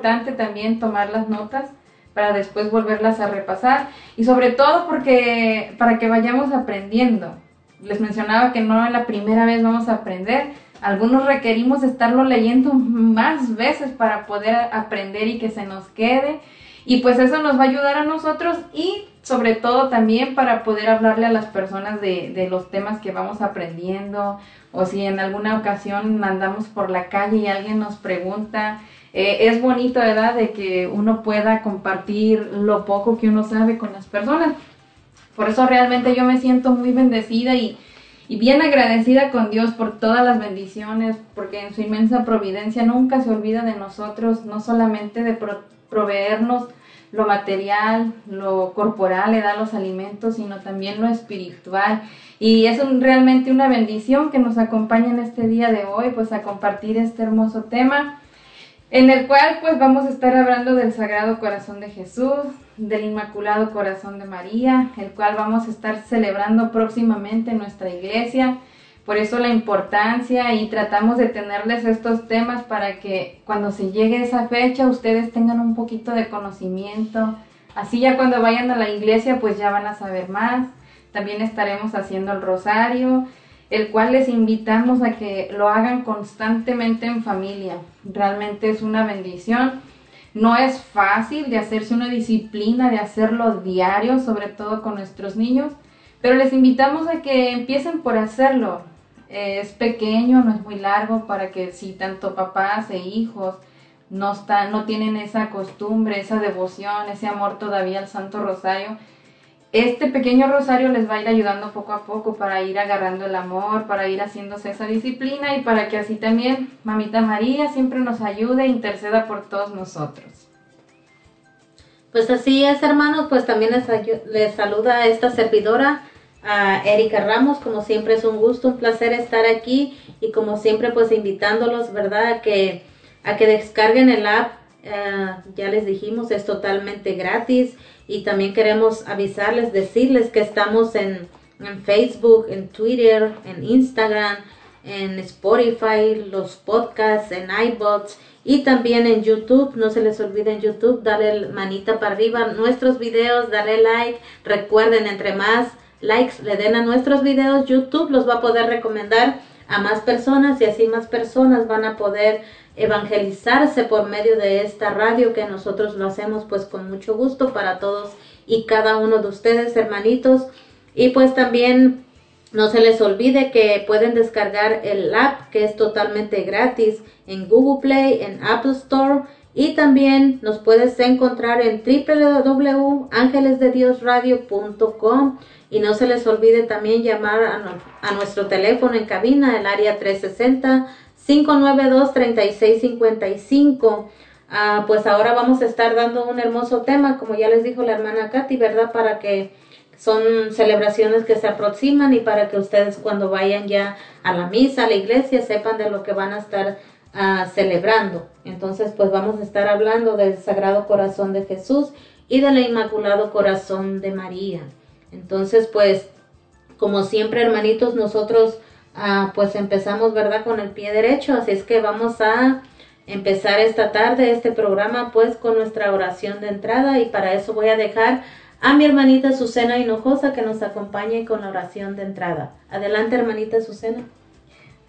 también tomar las notas para después volverlas a repasar y sobre todo porque para que vayamos aprendiendo. Les mencionaba que no es la primera vez vamos a aprender, algunos requerimos estarlo leyendo más veces para poder aprender y que se nos quede. Y pues eso nos va a ayudar a nosotros y sobre todo también para poder hablarle a las personas de, de los temas que vamos aprendiendo. O si en alguna ocasión andamos por la calle y alguien nos pregunta eh, es bonito, ¿verdad?, de que uno pueda compartir lo poco que uno sabe con las personas. Por eso realmente yo me siento muy bendecida y, bien agradecida con Dios por todas las bendiciones, porque en su inmensa providencia nunca se olvida de nosotros, no solamente de proveernos lo material, lo corporal, le da los alimentos, sino también lo espiritual. Y es realmente una bendición que nos acompaña en este día de hoy, pues a compartir este hermoso tema en el cual pues vamos a estar hablando del Sagrado Corazón de Jesús, del Inmaculado Corazón de María, el cual vamos a estar celebrando próximamente en nuestra iglesia. Por eso la importancia y tratamos de tenerles estos temas para que cuando se llegue esa fecha ustedes tengan un poquito de conocimiento. Así ya cuando vayan a la iglesia pues ya van a saber más. También estaremos haciendo el rosario el cual les invitamos a que lo hagan constantemente en familia. Realmente es una bendición. No es fácil de hacerse una disciplina, de hacerlo diario, sobre todo con nuestros niños, pero les invitamos a que empiecen por hacerlo. es pequeño, no es muy largo para que si tanto papás e hijos no, están, no tienen esa costumbre, esa devoción, ese amor todavía al Santo Rosario, este pequeño rosario les va a ir ayudando poco a poco para ir agarrando el amor, para ir haciéndose esa disciplina y para que así también Mamita María siempre nos ayude e interceda por todos nosotros. Pues así es, hermanos, pues también les, saluda esta servidora, a Erika Ramos, como siempre es un gusto, un placer estar aquí y como siempre pues invitándolos, ¿verdad? A que, a que descarguen el app, eh, ya les dijimos, es totalmente gratis y también queremos avisarles, decirles que estamos en, Facebook, en Twitter, en Instagram, en Spotify, los podcasts, en iBots y también en YouTube. No se les olvide en YouTube darle manita para arriba nuestros videos, darle like. Recuerden, entre más likes le den a nuestros videos, YouTube los va a poder recomendar a más personas y así más personas van a poder evangelizarse por medio de esta radio que nosotros lo hacemos pues con mucho gusto para todos y cada uno de ustedes hermanitos. Y pues también no se les olvide que pueden descargar el app que es totalmente gratis en Google Play, en Apple Store. Y también nos puedes encontrar en www.angelesdediosradio.com y no se les olvide también llamar a, a nuestro teléfono en cabina, el área 360 592-3655. Ah, pues ahora vamos a estar dando un hermoso tema, como ya les dijo la hermana Katy, ¿verdad? Para que son celebraciones que se aproximan y para que ustedes cuando vayan ya a la misa, a la iglesia, sepan de lo que van a estar ah, celebrando. Entonces, pues vamos a estar hablando del Sagrado Corazón de Jesús y del Inmaculado Corazón de María. Entonces, pues, como siempre, hermanitos, nosotros Ah, pues empezamos, ¿verdad? Con el pie derecho. Así es que vamos a empezar esta tarde este programa pues con nuestra oración de entrada y para eso voy a dejar a mi hermanita Susana Hinojosa que nos acompañe con la oración de entrada. Adelante, hermanita Susana.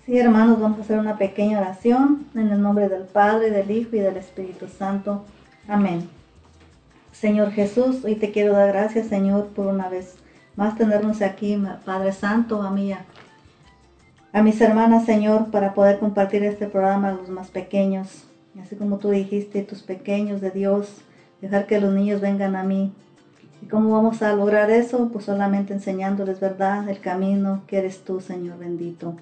Sí, hermanos, vamos a hacer una pequeña oración en el nombre del Padre, del Hijo y del Espíritu Santo. Amén. Señor Jesús, hoy te quiero dar gracias, Señor, por una vez más tenernos aquí, Padre Santo, a a mis hermanas, Señor, para poder compartir este programa a los más pequeños. Así como tú dijiste, tus pequeños de Dios, dejar que los niños vengan a mí. ¿Y cómo vamos a lograr eso? Pues solamente enseñándoles verdad, el camino que eres tú, Señor bendito.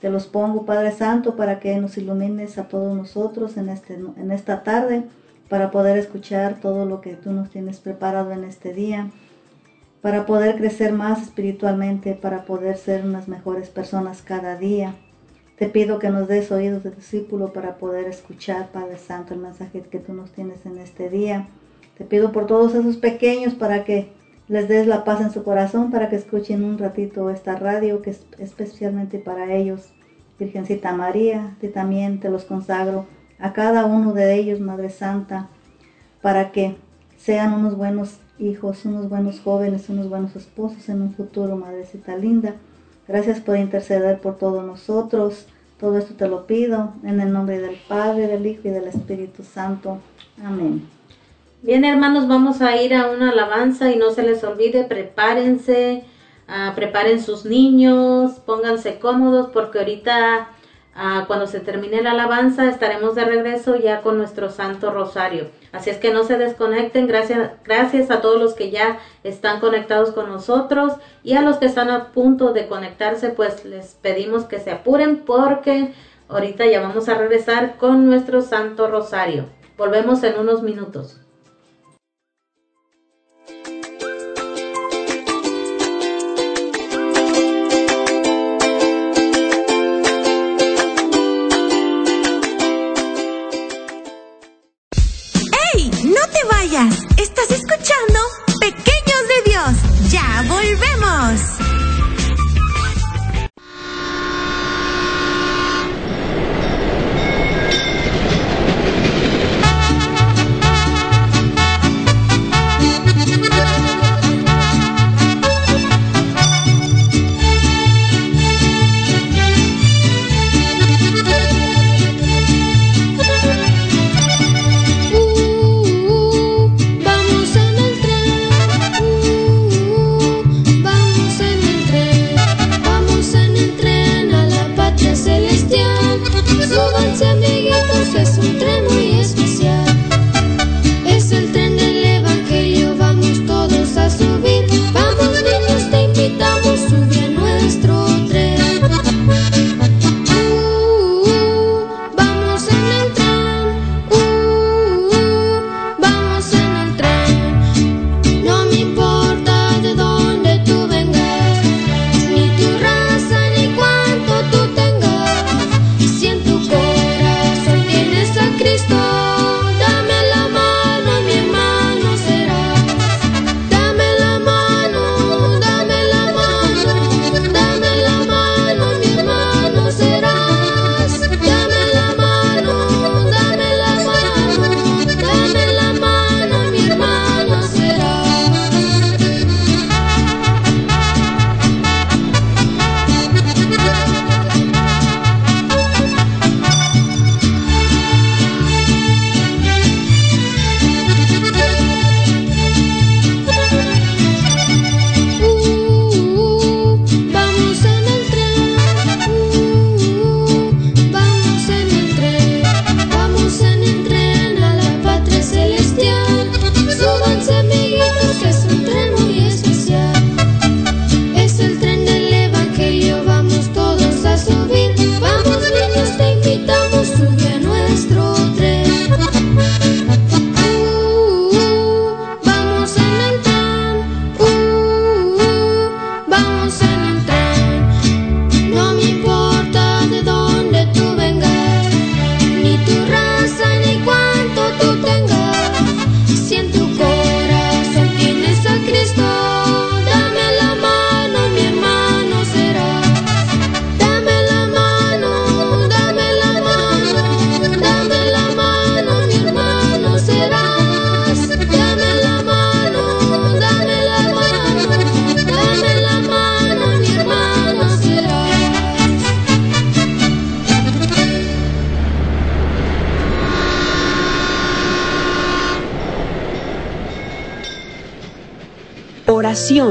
Te los pongo, Padre Santo, para que nos ilumines a todos nosotros en, este, en esta tarde, para poder escuchar todo lo que tú nos tienes preparado en este día para poder crecer más espiritualmente, para poder ser unas mejores personas cada día. Te pido que nos des oídos de discípulo para poder escuchar, Padre Santo, el mensaje que tú nos tienes en este día. Te pido por todos esos pequeños para que les des la paz en su corazón, para que escuchen un ratito esta radio que es especialmente para ellos. Virgencita María, te también te los consagro a cada uno de ellos, Madre Santa, para que sean unos buenos hijos, unos buenos jóvenes, unos buenos esposos en un futuro, Madrecita linda. Gracias por interceder por todos nosotros. Todo esto te lo pido en el nombre del Padre, del Hijo y del Espíritu Santo. Amén. Bien, hermanos, vamos a ir a una alabanza y no se les olvide, prepárense, ah, preparen sus niños, pónganse cómodos porque ahorita Ah, cuando se termine la alabanza estaremos de regreso ya con nuestro Santo Rosario. Así es que no se desconecten. Gracias, gracias a todos los que ya están conectados con nosotros y a los que están a punto de conectarse, pues les pedimos que se apuren porque ahorita ya vamos a regresar con nuestro Santo Rosario. Volvemos en unos minutos. Estás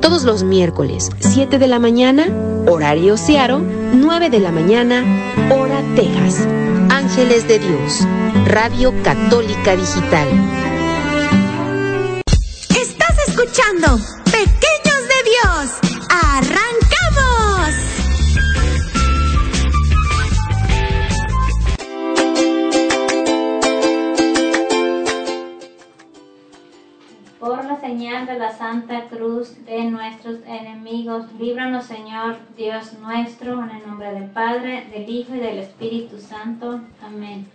todos los miércoles, 7 de la mañana, horario Searo, 9 de la mañana, hora Texas. Ángeles de Dios, Radio Católica Digital. Enemigos, líbranos Señor Dios nuestro, en el nombre del Padre, del Hijo y del Espíritu Santo. Amén.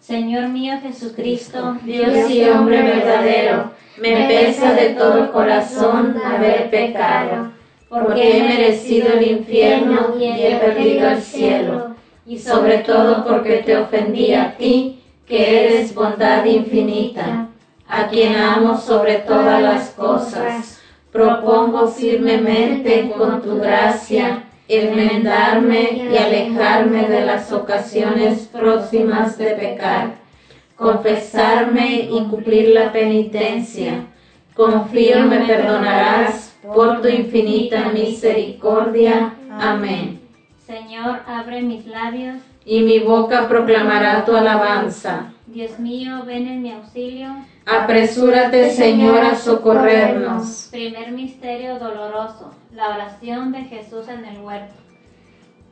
Señor mío Jesucristo, Dios y hombre verdadero, me pesa de todo corazón haber pecado, porque he merecido el infierno y he perdido el cielo, y sobre todo porque te ofendí a ti, que eres bondad infinita a quien amo sobre todas las cosas. Propongo firmemente con tu gracia enmendarme y alejarme de las ocasiones próximas de pecar, confesarme y cumplir la penitencia. Confío me perdonarás por tu infinita misericordia. Amén. Señor, abre mis labios. Y mi boca proclamará tu alabanza. Dios mío, ven en mi auxilio. Apresúrate, Señor, a socorrernos. Primer misterio doloroso, la oración de Jesús en el huerto.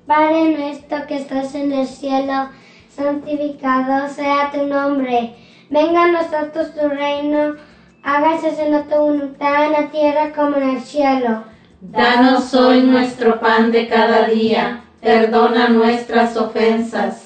Padre nuestro que estás en el cielo, santificado sea tu nombre. Venga a nosotros tu reino, hágase en tu voluntad en la tierra como en el cielo. Danos hoy nuestro pan de cada día, perdona nuestras ofensas,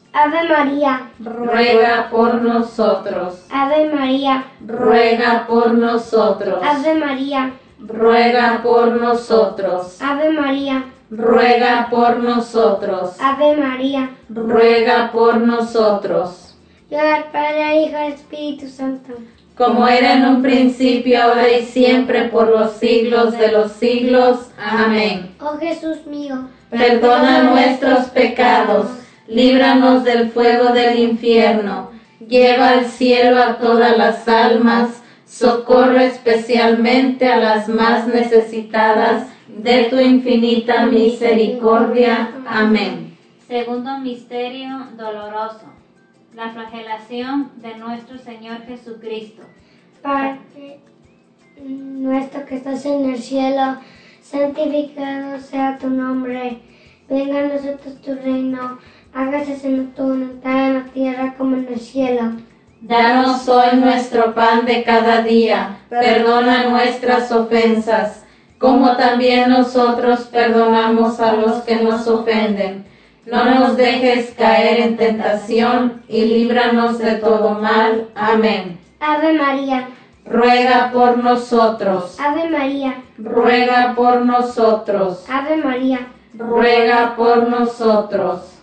Ave María, Ruega por nosotros. Ave María, Ruega por nosotros. Ave María, Ruega por nosotros. Ave María, Ruega por nosotros. Ave María. Ruega por nosotros. Yo al Padre, Hijo y Espíritu Santo. Como era en un principio, ahora y siempre, por los siglos de los siglos. Amén. Oh Jesús mío, Perdona nuestros pecados, líbranos del fuego del infierno, lleva al cielo a todas las almas, socorre especialmente a las más necesitadas de tu infinita misericordia. Amén. Segundo misterio doloroso, la flagelación de nuestro Señor Jesucristo. Padre nuestro que estás en el cielo, santificado sea tu nombre. Venga a nosotros tu reino, hágase en tu voluntad en la tierra como en el cielo. Danos hoy nuestro pan de cada día, perdona nuestras ofensas, como también nosotros perdonamos a los que nos ofenden. No nos dejes caer en tentación y líbranos de todo mal. Amén. Ave María, Ruega por nosotros, Ave María, ruega por nosotros, Ave María, ruega por nosotros,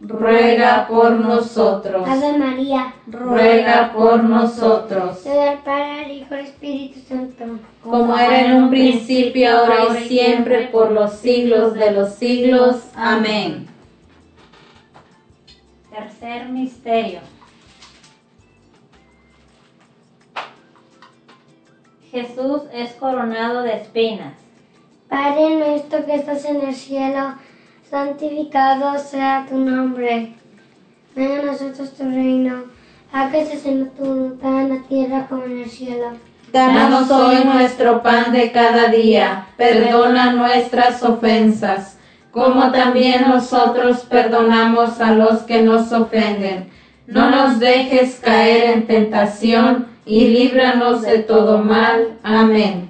ruega por nosotros, Ave María. ruega por nosotros, Soy al Padre, al Hijo y al Espíritu Santo. como era en un principio, ahora y siempre, por los siglos de los siglos. Amén. Tercer misterio. Jesús es coronado de espinas. Padre nuestro que estás en el cielo, santificado sea tu nombre. Venga a nosotros tu reino. Hágase en tu voluntad en la tierra como en el cielo. Danos hoy nuestro pan de cada día. Perdona nuestras ofensas, como también nosotros perdonamos a los que nos ofenden. No nos dejes caer en tentación y líbranos de todo mal. Amén.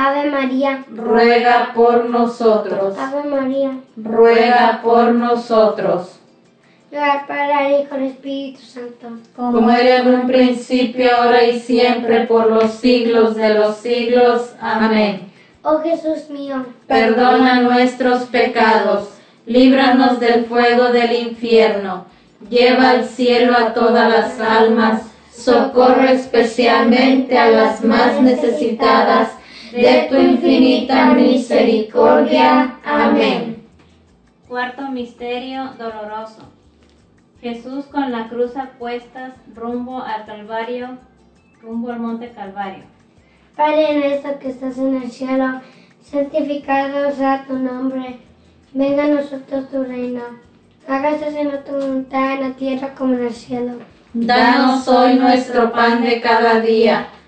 Ave María, Ruega por nosotros. Ave María. Ruega por nosotros. Gloria al Padre, al Hijo y al Espíritu Santo. Como era en un principio, ahora y siempre, por los siglos de los siglos. Amén. Oh Jesús mío, Perdona nuestros pecados, líbranos del fuego del infierno, lleva al cielo a todas las almas, socorre especialmente a las más necesitadas de tu infinita misericordia. Amén. Cuarto misterio doloroso. Jesús con la cruz a cuestas rumbo al Calvario, rumbo al monte Calvario. Padre nuestro que estás en el cielo, santificado sea tu nombre. Venga a nosotros tu reino. Hágase en tu voluntad en la tierra como en el cielo. Danos hoy nuestro pan de cada día.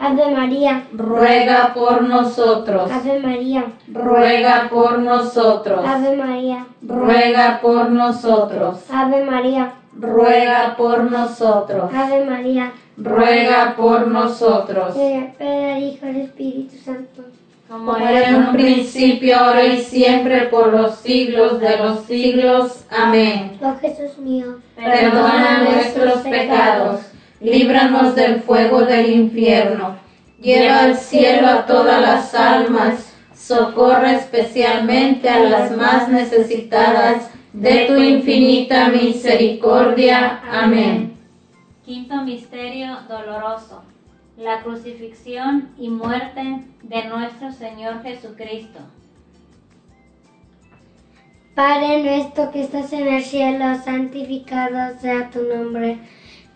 Ave María, Ruega por nosotros. Ave María, Ruega por nosotros. Ave María, Ruega por nosotros. Ave María, Ruega por nosotros. Ave María. Ruega por nosotros. Padre, Hijo al Espíritu Santo. Como Como era en un principio, ahora y siempre, por los siglos de los siglos. Amén. Oh Jesús mío, Perdona nuestros pecados, líbranos del fuego del infierno, lleva al cielo a todas las almas, socorre especialmente a las más necesitadas de tu infinita misericordia. Amén. Quinto misterio doloroso. La crucifixión y muerte de nuestro Señor Jesucristo. Padre nuestro que estás en el cielo, santificado sea tu nombre.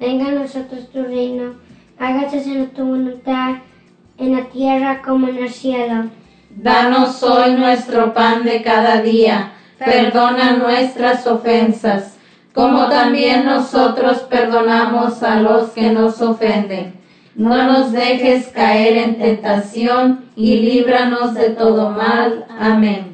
Venga a nosotros tu reino. Hágase en tu voluntad, en la tierra como en el cielo. Danos hoy nuestro pan de cada día. Perdona nuestras ofensas, como también nosotros perdonamos a los que nos ofenden. No nos dejes caer en tentación y líbranos de todo mal. Amén.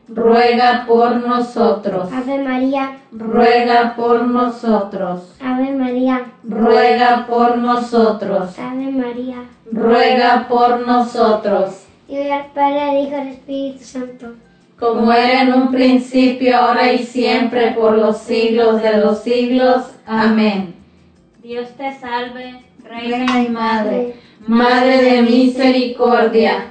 Ruega por nosotros. Ave María, Ruega por nosotros. Ave María, Ruega por nosotros. Ave María. Ruega por nosotros. Y al Padre, al Hijo y al Espíritu Santo. Como era en un principio, ahora y siempre, por los siglos de los siglos. Amén. Dios te salve, Reina Reina y Madre, Madre de misericordia,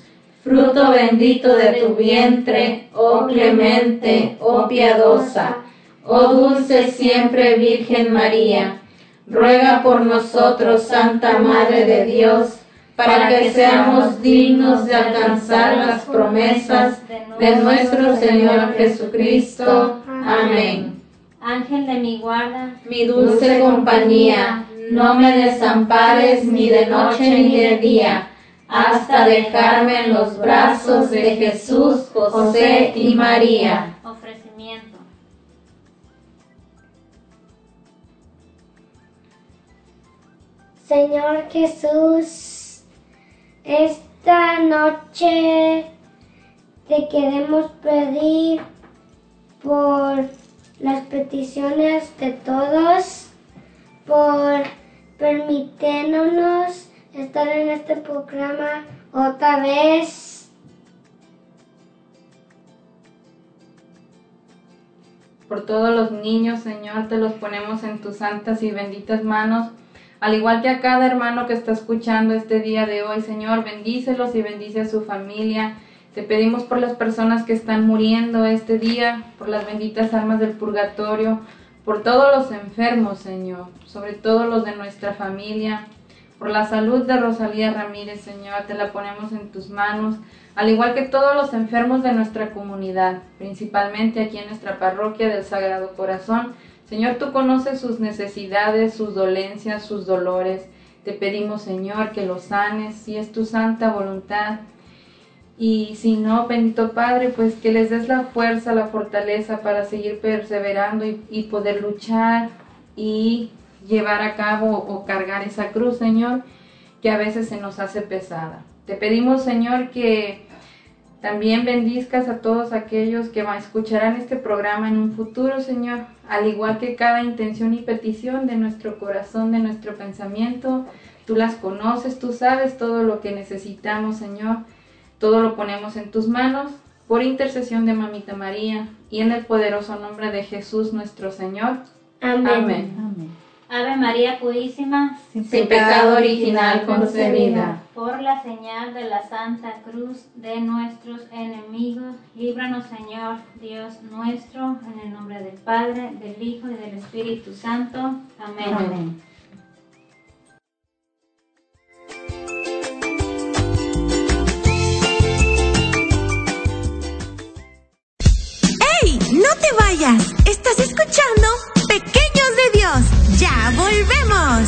fruto bendito de tu vientre, oh clemente, oh piadosa, oh dulce siempre Virgen María. Ruega por nosotros, Santa Madre de Dios, para que seamos dignos de alcanzar las promesas de nuestro Señor Jesucristo. Amén. Ángel de mi guarda, mi dulce compañía, no me desampares ni de noche ni de día, hasta dejarme en los brazos de Jesús, José y María. Ofrecimiento. Señor Jesús, esta noche te queremos pedir por las peticiones de todos, por permitirnos estar en este programa otra vez. Por todos los niños, Señor, te los ponemos en tus santas y benditas manos. Al igual que a cada hermano que está escuchando este día de hoy, Señor, bendícelos y bendice a su familia. Te pedimos por las personas que están muriendo este día, por las benditas almas del purgatorio, por todos los enfermos, Señor, sobre todo los de nuestra familia, por la salud de Rosalía Ramírez, Señor, te la ponemos en tus manos, al igual que todos los enfermos de nuestra comunidad, principalmente aquí en nuestra parroquia del Sagrado Corazón. Señor, tú conoces sus necesidades, sus dolencias, sus dolores. Te pedimos, Señor, que los sanes, si es tu santa voluntad. Y si no, bendito Padre, pues que les des la fuerza, la fortaleza para seguir perseverando y, poder luchar y llevar a cabo o cargar esa cruz, Señor, que a veces se nos hace pesada. Te pedimos, Señor, que también bendizcas a todos aquellos que escucharán este programa en un futuro, Señor, al igual que cada intención y petición de nuestro corazón, de nuestro pensamiento. Tú las conoces, tú sabes todo lo que necesitamos, Señor. Todo lo ponemos en tus manos por intercesión de Mamita María y en el poderoso nombre de Jesús nuestro Señor. Amén. Ave María Purísima, sin, pecado original concebida. Por la señal de la Santa Cruz de nuestros enemigos, líbranos Señor Dios nuestro, en el nombre del Padre, del Hijo y del Espíritu Santo. Amén. Amén. No te vayas. Estás escuchando Dios. Ya volvemos.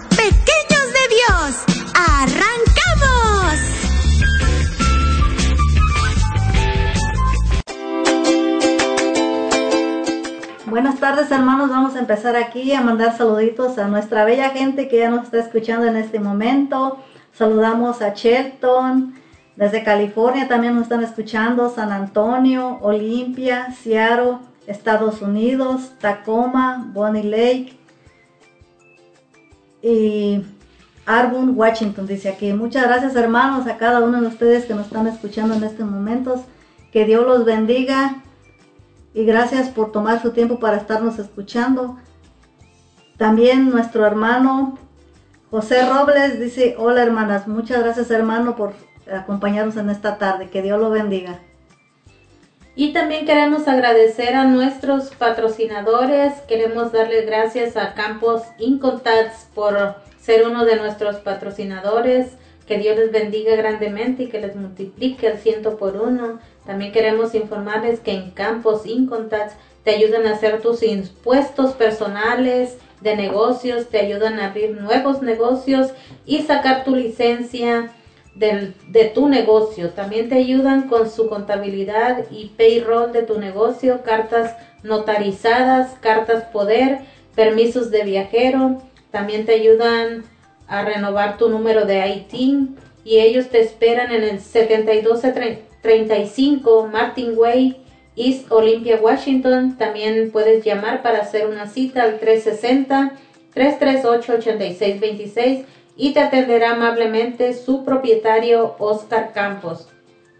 empezar aquí a mandar saluditos a nuestra bella gente que ya nos está escuchando en este momento. Saludamos a Shelton, desde California también nos están escuchando, San Antonio, Olimpia, Seattle, Estados Unidos, Tacoma, Bonnie Lake y Arbun, Washington, dice aquí. Muchas gracias hermanos a cada uno de ustedes que nos están escuchando en estos momentos. Que Dios los bendiga y gracias por tomar su tiempo para estarnos escuchando. También nuestro hermano José Robles dice, hola hermanas, muchas gracias hermano por acompañarnos en esta tarde, que Dios lo bendiga. Y también queremos agradecer a nuestros patrocinadores, queremos darles gracias a Campos Incontats por ser uno de nuestros patrocinadores, que Dios les bendiga grandemente y que les multiplique el ciento por uno. También queremos informarles que en Campos Incontats te ayudan a hacer tus impuestos personales de negocios, te ayudan a abrir nuevos negocios y sacar tu licencia del- de tu negocio. También te ayudan con su contabilidad y payroll de tu negocio, cartas notarizadas, cartas poder, permisos de viajero. También te ayudan a renovar tu número de IT y ellos te esperan en el 7235 Martin Way, East Olympia, Washington. También puedes llamar para hacer una cita al 360-338-8626 y te atenderá amablemente su propietario Oscar Campos.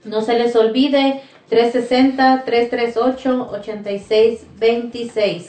No se les olvide 360-338-8626.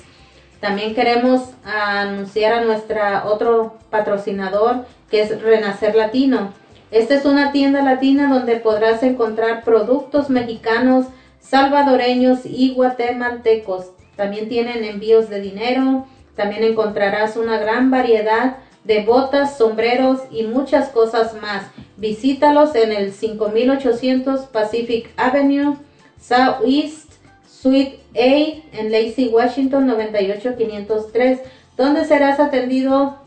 También queremos anunciar a nuestra otro patrocinador que es Renacer Latino. Esta es una tienda latina donde podrás encontrar productos mexicanos, salvadoreños y guatemaltecos. También tienen envíos de dinero. También encontrarás una gran variedad de botas, sombreros y muchas cosas más. Visítalos en el 5800 Pacific Avenue, Southeast Suite A en Lacey, Washington 98503, donde serás atendido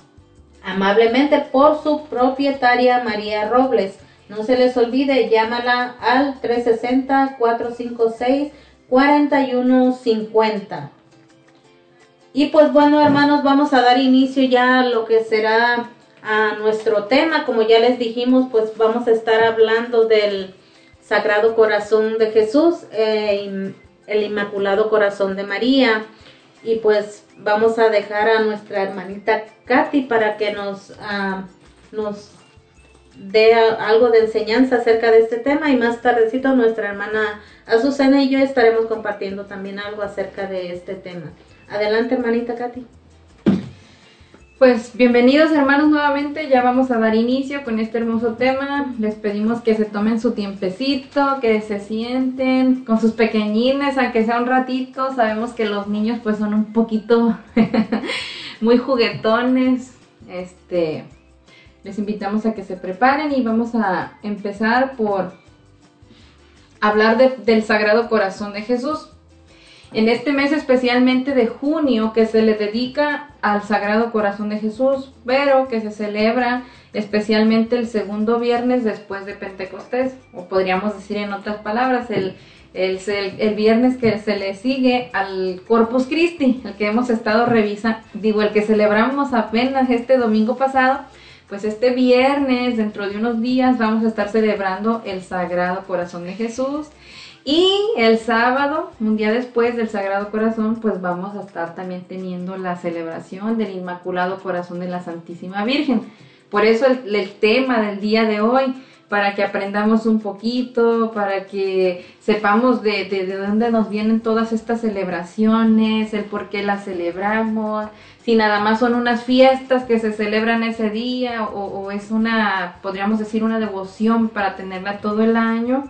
amablemente por su propietaria María Robles. No se les olvide, llámala al 360-456-4150. Y pues bueno, hermanos, vamos a dar inicio ya a lo que será a nuestro tema. Como ya les dijimos, pues vamos a estar hablando del Sagrado Corazón de Jesús, eh, el Inmaculado Corazón de María. Y pues vamos a dejar a nuestra hermanita Katy para que nos, ah, nos dé algo de enseñanza acerca de este tema y más tardecito nuestra hermana Azucena y yo estaremos compartiendo también algo acerca de este tema. Adelante, hermanita Katy. Pues bienvenidos hermanos nuevamente, ya vamos a dar inicio con este hermoso tema. Les pedimos que se tomen su tiempecito, que se sienten con sus pequeñines, aunque sea un ratito. Sabemos que los niños pues son un poquito muy juguetones. Este, les invitamos a que se preparen y vamos a empezar por hablar de- del Sagrado Corazón de Jesús. En este mes especialmente de junio que se le dedica al Sagrado Corazón de Jesús, pero que se celebra especialmente el segundo viernes después de Pentecostés, o podríamos decir en otras palabras, el, el, el, viernes que se le sigue al Corpus Christi, el que hemos estado revisando, digo, el que celebramos apenas este domingo pasado, pues este viernes, dentro de unos días, vamos a estar celebrando el Sagrado Corazón de Jesús. Y el sábado, un día después del Sagrado Corazón, pues vamos a estar también teniendo la celebración del Inmaculado Corazón de la Santísima Virgen. Por eso el, tema del día de hoy, para que aprendamos un poquito, para que sepamos de, de, dónde nos vienen todas estas celebraciones, el por qué las celebramos, si nada más son unas fiestas que se celebran ese día o, o es una, podríamos decir, una devoción para tenerla todo el año,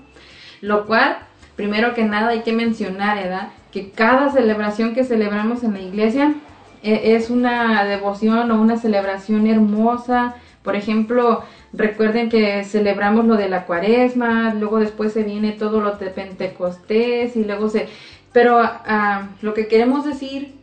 lo cual primero que nada hay que mencionar, ¿verdad? Que cada celebración que celebramos en la iglesia e, es una devoción o una celebración hermosa. Por ejemplo, recuerden que celebramos lo de la cuaresma, luego después se viene todo lo de Pentecostés y luego se... Pero ah, lo que queremos decir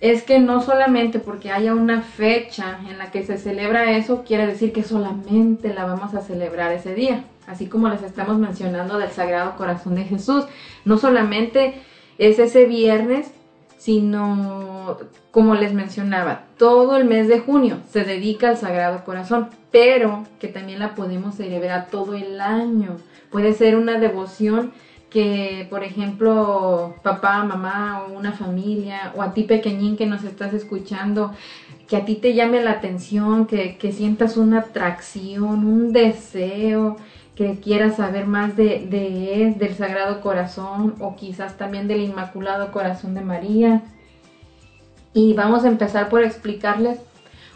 es que no solamente porque haya una fecha en la que se celebra eso, quiere decir que solamente la vamos a celebrar ese día así como les estamos mencionando del Sagrado Corazón de Jesús. No solamente es ese viernes, sino, como les mencionaba, todo el mes de junio se dedica al Sagrado Corazón, pero que también la podemos celebrar todo el año. Puede ser una devoción que, por ejemplo, papá, mamá o una familia, o a ti pequeñín que nos estás escuchando, que a ti te llame la atención, que, que sientas una atracción, un deseo, que quiera saber más de, de del Sagrado Corazón o quizás también del Inmaculado Corazón de María. Y vamos a empezar por explicarles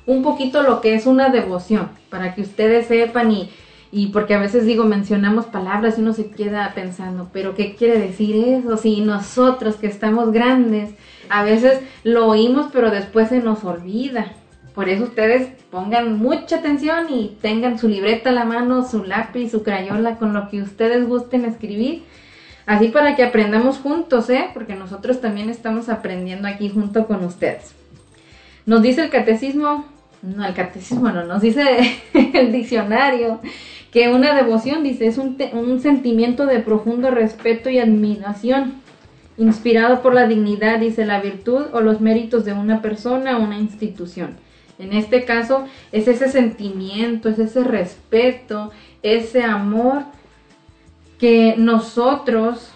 un poquito lo que es una devoción, para que ustedes sepan y, y porque a veces digo, mencionamos palabras y uno se queda pensando, pero ¿qué quiere decir eso? Si nosotros que estamos grandes, a veces lo oímos, pero después se nos olvida. Por eso ustedes pongan mucha atención y tengan su libreta a la mano, su lápiz, su crayola, con lo que ustedes gusten escribir. Así para que aprendamos juntos, ¿eh? Porque nosotros también estamos aprendiendo aquí junto con ustedes. Nos dice el catecismo, no, el catecismo no, nos dice el diccionario que una devoción, dice, es un, un sentimiento de profundo respeto y admiración, inspirado por la dignidad, dice, la virtud o los méritos de una persona o una institución. En este caso es ese sentimiento, es ese respeto, ese amor que nosotros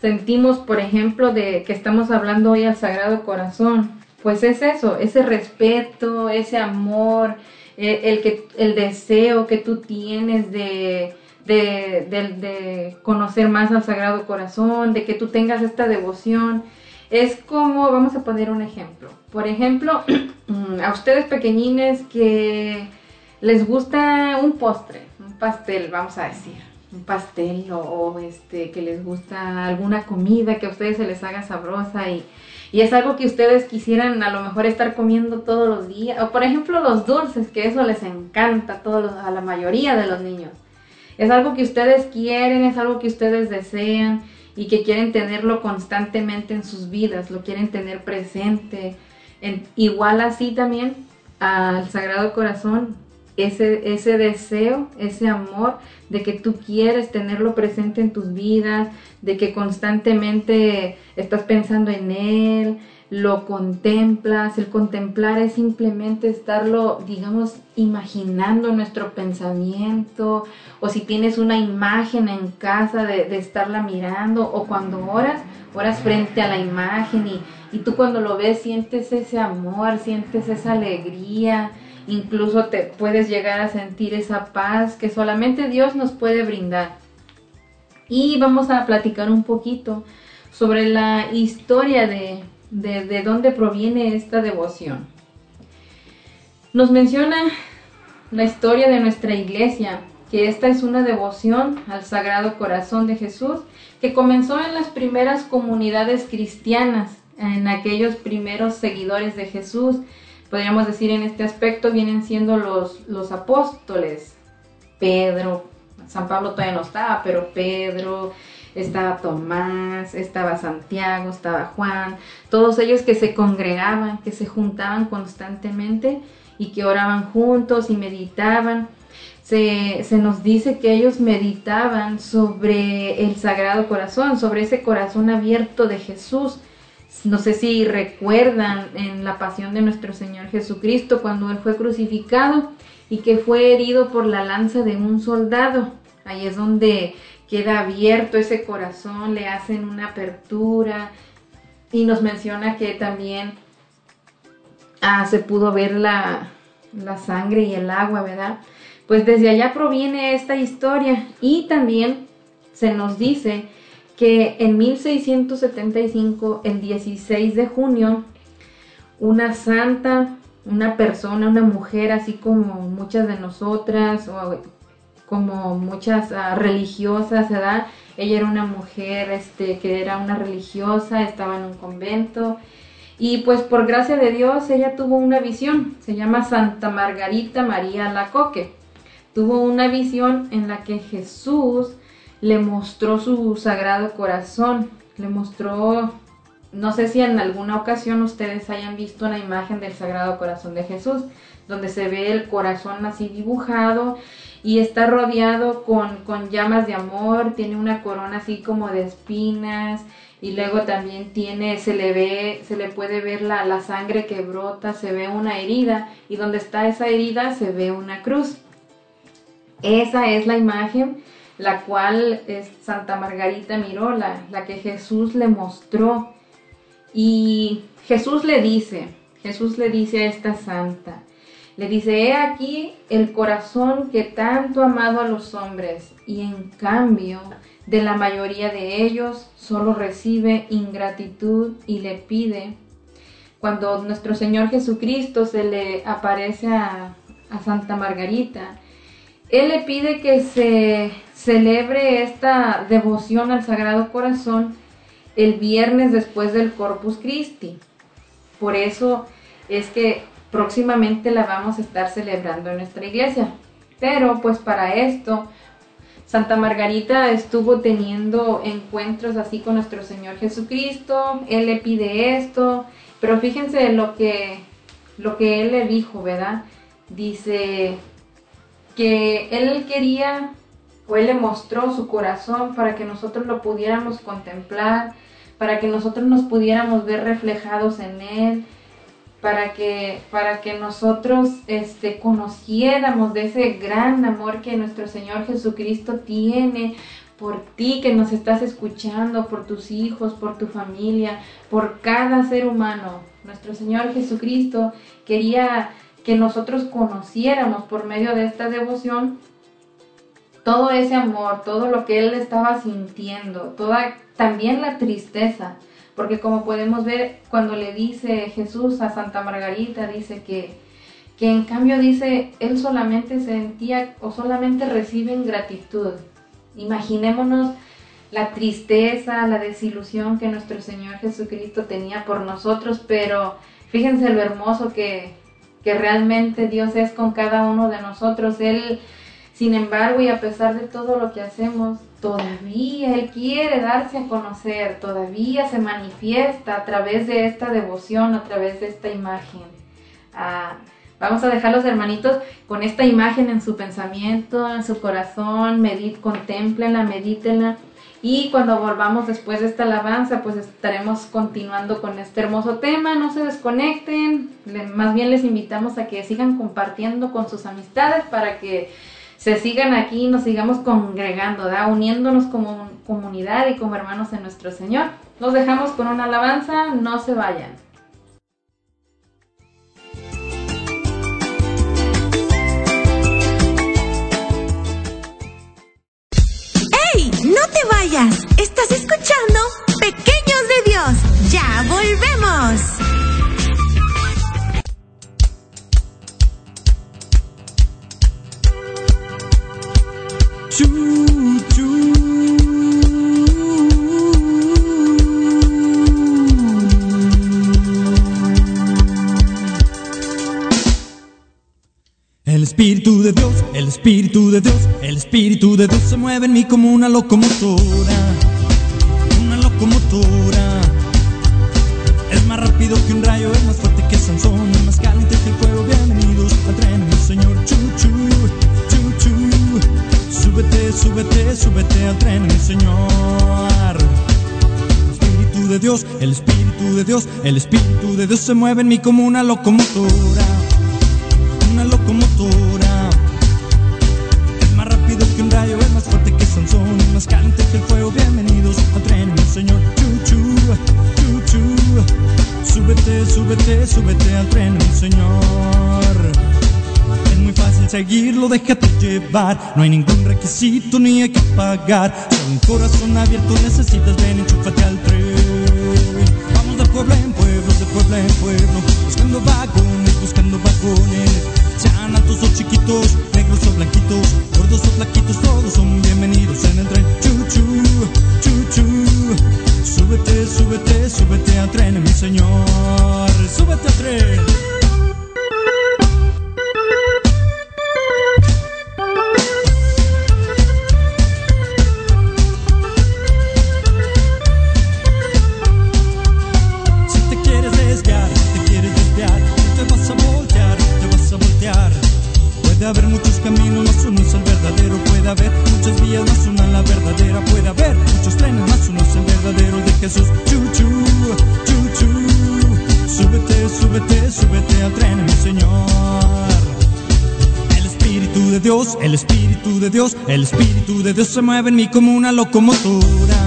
sentimos, por ejemplo, de que estamos hablando hoy al Sagrado Corazón. Pues es eso, ese respeto, ese amor, eh, el, que, el deseo que tú tienes de, de, de conocer más al Sagrado Corazón, de que tú tengas esta devoción. Es como, vamos a poner un ejemplo. Por ejemplo, a ustedes pequeñines que les gusta un postre, un pastel, vamos a decir, un pastel o, este que les gusta alguna comida que a ustedes se les haga sabrosa y, y es algo que ustedes quisieran a lo mejor estar comiendo todos los días. O por ejemplo los dulces, que eso les encanta a, todos a la mayoría de los niños. Es algo que ustedes quieren, es algo que ustedes desean y que quieren tenerlo constantemente en sus vidas, lo quieren tener presente. En, igual así también al Sagrado Corazón, ese, ese deseo, ese amor de que tú quieres tenerlo presente en tus vidas, de que constantemente estás pensando en Él, lo contemplas, el contemplar es simplemente estarlo, digamos, imaginando nuestro pensamiento, o si tienes una imagen en casa de, estarla mirando, o cuando oras, oras frente a la imagen y, y tú cuando lo ves sientes ese amor, sientes esa alegría, incluso te puedes llegar a sentir esa paz que solamente Dios nos puede brindar. Y vamos a platicar un poquito sobre la historia de, de, dónde proviene esta devoción. Nos menciona la historia de nuestra iglesia, que esta es una devoción al Sagrado Corazón de Jesús que comenzó en las primeras comunidades cristianas, en aquellos primeros seguidores de Jesús. Podríamos decir en este aspecto vienen siendo los, los apóstoles, Pedro, San Pablo todavía no estaba, pero Pedro, estaba Tomás, estaba Santiago, estaba Juan, todos ellos que se congregaban, que se juntaban constantemente y que oraban juntos y meditaban. se, se, nos dice que ellos meditaban sobre el Sagrado Corazón, sobre ese corazón abierto de Jesús. No sé si recuerdan en la pasión de nuestro Señor Jesucristo cuando Él fue crucificado y que fue herido por la lanza de un soldado. Ahí es donde queda abierto ese corazón, le hacen una apertura y nos menciona que también ah, se pudo ver la, la sangre y el agua, ¿verdad? Pues desde allá proviene esta historia y también se nos dice que en 1675, el 16 de junio, una santa, una persona, una mujer, así como muchas de nosotras, o como muchas uh, religiosas, ¿verdad? Ella era una mujer este, que era una religiosa, estaba en un convento. Y pues por gracia de Dios ella tuvo una visión, se llama Santa Margarita María Lacoque. Tuvo una visión en la que Jesús le mostró su sagrado corazón, le mostró, no sé si en alguna ocasión ustedes hayan visto una imagen del sagrado corazón de Jesús, donde se ve el corazón así dibujado y está rodeado con, con, llamas de amor, tiene una corona así como de espinas y luego también tiene, se le ve, se le puede ver la, la sangre que brota, se ve una herida y donde está esa herida se ve una cruz. Esa es la imagen la cual es Santa Margarita miró, la, la que Jesús le mostró. Y Jesús le dice, Jesús le dice a esta santa, le dice, he aquí el corazón que tanto ha amado a los hombres y en cambio de la mayoría de ellos solo recibe ingratitud y le pide. Cuando nuestro Señor Jesucristo se le aparece a, a Santa Margarita, Él le pide que se celebre esta devoción al Sagrado Corazón el viernes después del Corpus Christi. Por eso es que próximamente la vamos a estar celebrando en nuestra iglesia. Pero pues para esto, Santa Margarita estuvo teniendo encuentros así con nuestro Señor Jesucristo, Él le pide esto, pero fíjense lo que, lo que Él le dijo, ¿verdad? Dice que Él quería, o Él le mostró su corazón para que nosotros lo pudiéramos contemplar, para que nosotros nos pudiéramos ver reflejados en Él, para que, para que nosotros este, conociéramos de ese gran amor que nuestro Señor Jesucristo tiene por ti que nos estás escuchando, por tus hijos, por tu familia, por cada ser humano. Nuestro Señor Jesucristo quería que nosotros conociéramos por medio de esta devoción todo ese amor, todo lo que Él estaba sintiendo, toda también la tristeza porque como podemos ver cuando le dice Jesús a Santa Margarita, dice que, que en cambio dice, él solamente sentía o solamente recibe gratitud. Imaginémonos la tristeza, la desilusión que nuestro Señor Jesucristo tenía por nosotros, pero fíjense lo hermoso que, que realmente Dios es con cada uno de nosotros. Él, sin embargo, y a pesar de todo lo que hacemos, todavía Él quiere darse a conocer, todavía se manifiesta a través de esta devoción, a través de esta imagen. Ah, vamos a dejar los hermanitos con esta imagen en su pensamiento, en su corazón, medit, contemplenla, medítenla. Y cuando volvamos después de esta alabanza, pues estaremos continuando con este hermoso tema. No se desconecten, más bien les invitamos a que sigan compartiendo con sus amistades para que se sigan aquí, nos sigamos congregando, ¿da? uniéndonos como comunidad y como hermanos en nuestro Señor. Los dejamos con una alabanza, no se vayan. ¡Ey! ¡No te vayas! Estás escuchando Pequeños de Dios. Ya volvemos. Espíritu de Dios, el Espíritu de Dios, el Espíritu de Dios se mueve en mí como una locomotora, una locomotora. Es más rápido que un rayo, es más fuerte que Sansón, es más caliente que el fuego. Bienvenidos al tren, Señor. Chu, chu, chu, chu. Súbete, súbete, súbete al tren, mi Señor. Espíritu de Dios, el Espíritu de Dios, el Espíritu de Dios se mueve en mí como una locomotora. Más caliente que el fuego. Bienvenidos al tren, mi Señor. Chu, chu, chu, chu. Súbete, súbete, súbete al tren, mi Señor. Es muy fácil seguirlo, déjate llevar. No hay ningún requisito ni hay que pagar. Solo un corazón abierto necesitas, ven, enchúfate al tren. Vamos de pueblo en pueblo, de pueblo en pueblo. Buscando vagones, buscando vagones. Sean altos o chiquitos, negros o blanquitos, gordos o flaquitos, todos son bienvenidos en el tren. Chu, chu, chu, chu. Súbete, súbete, súbete al tren, mi señor. Súbete al tren. El Espíritu de Dios, el Espíritu de Dios se mueve en mí como una locomotora.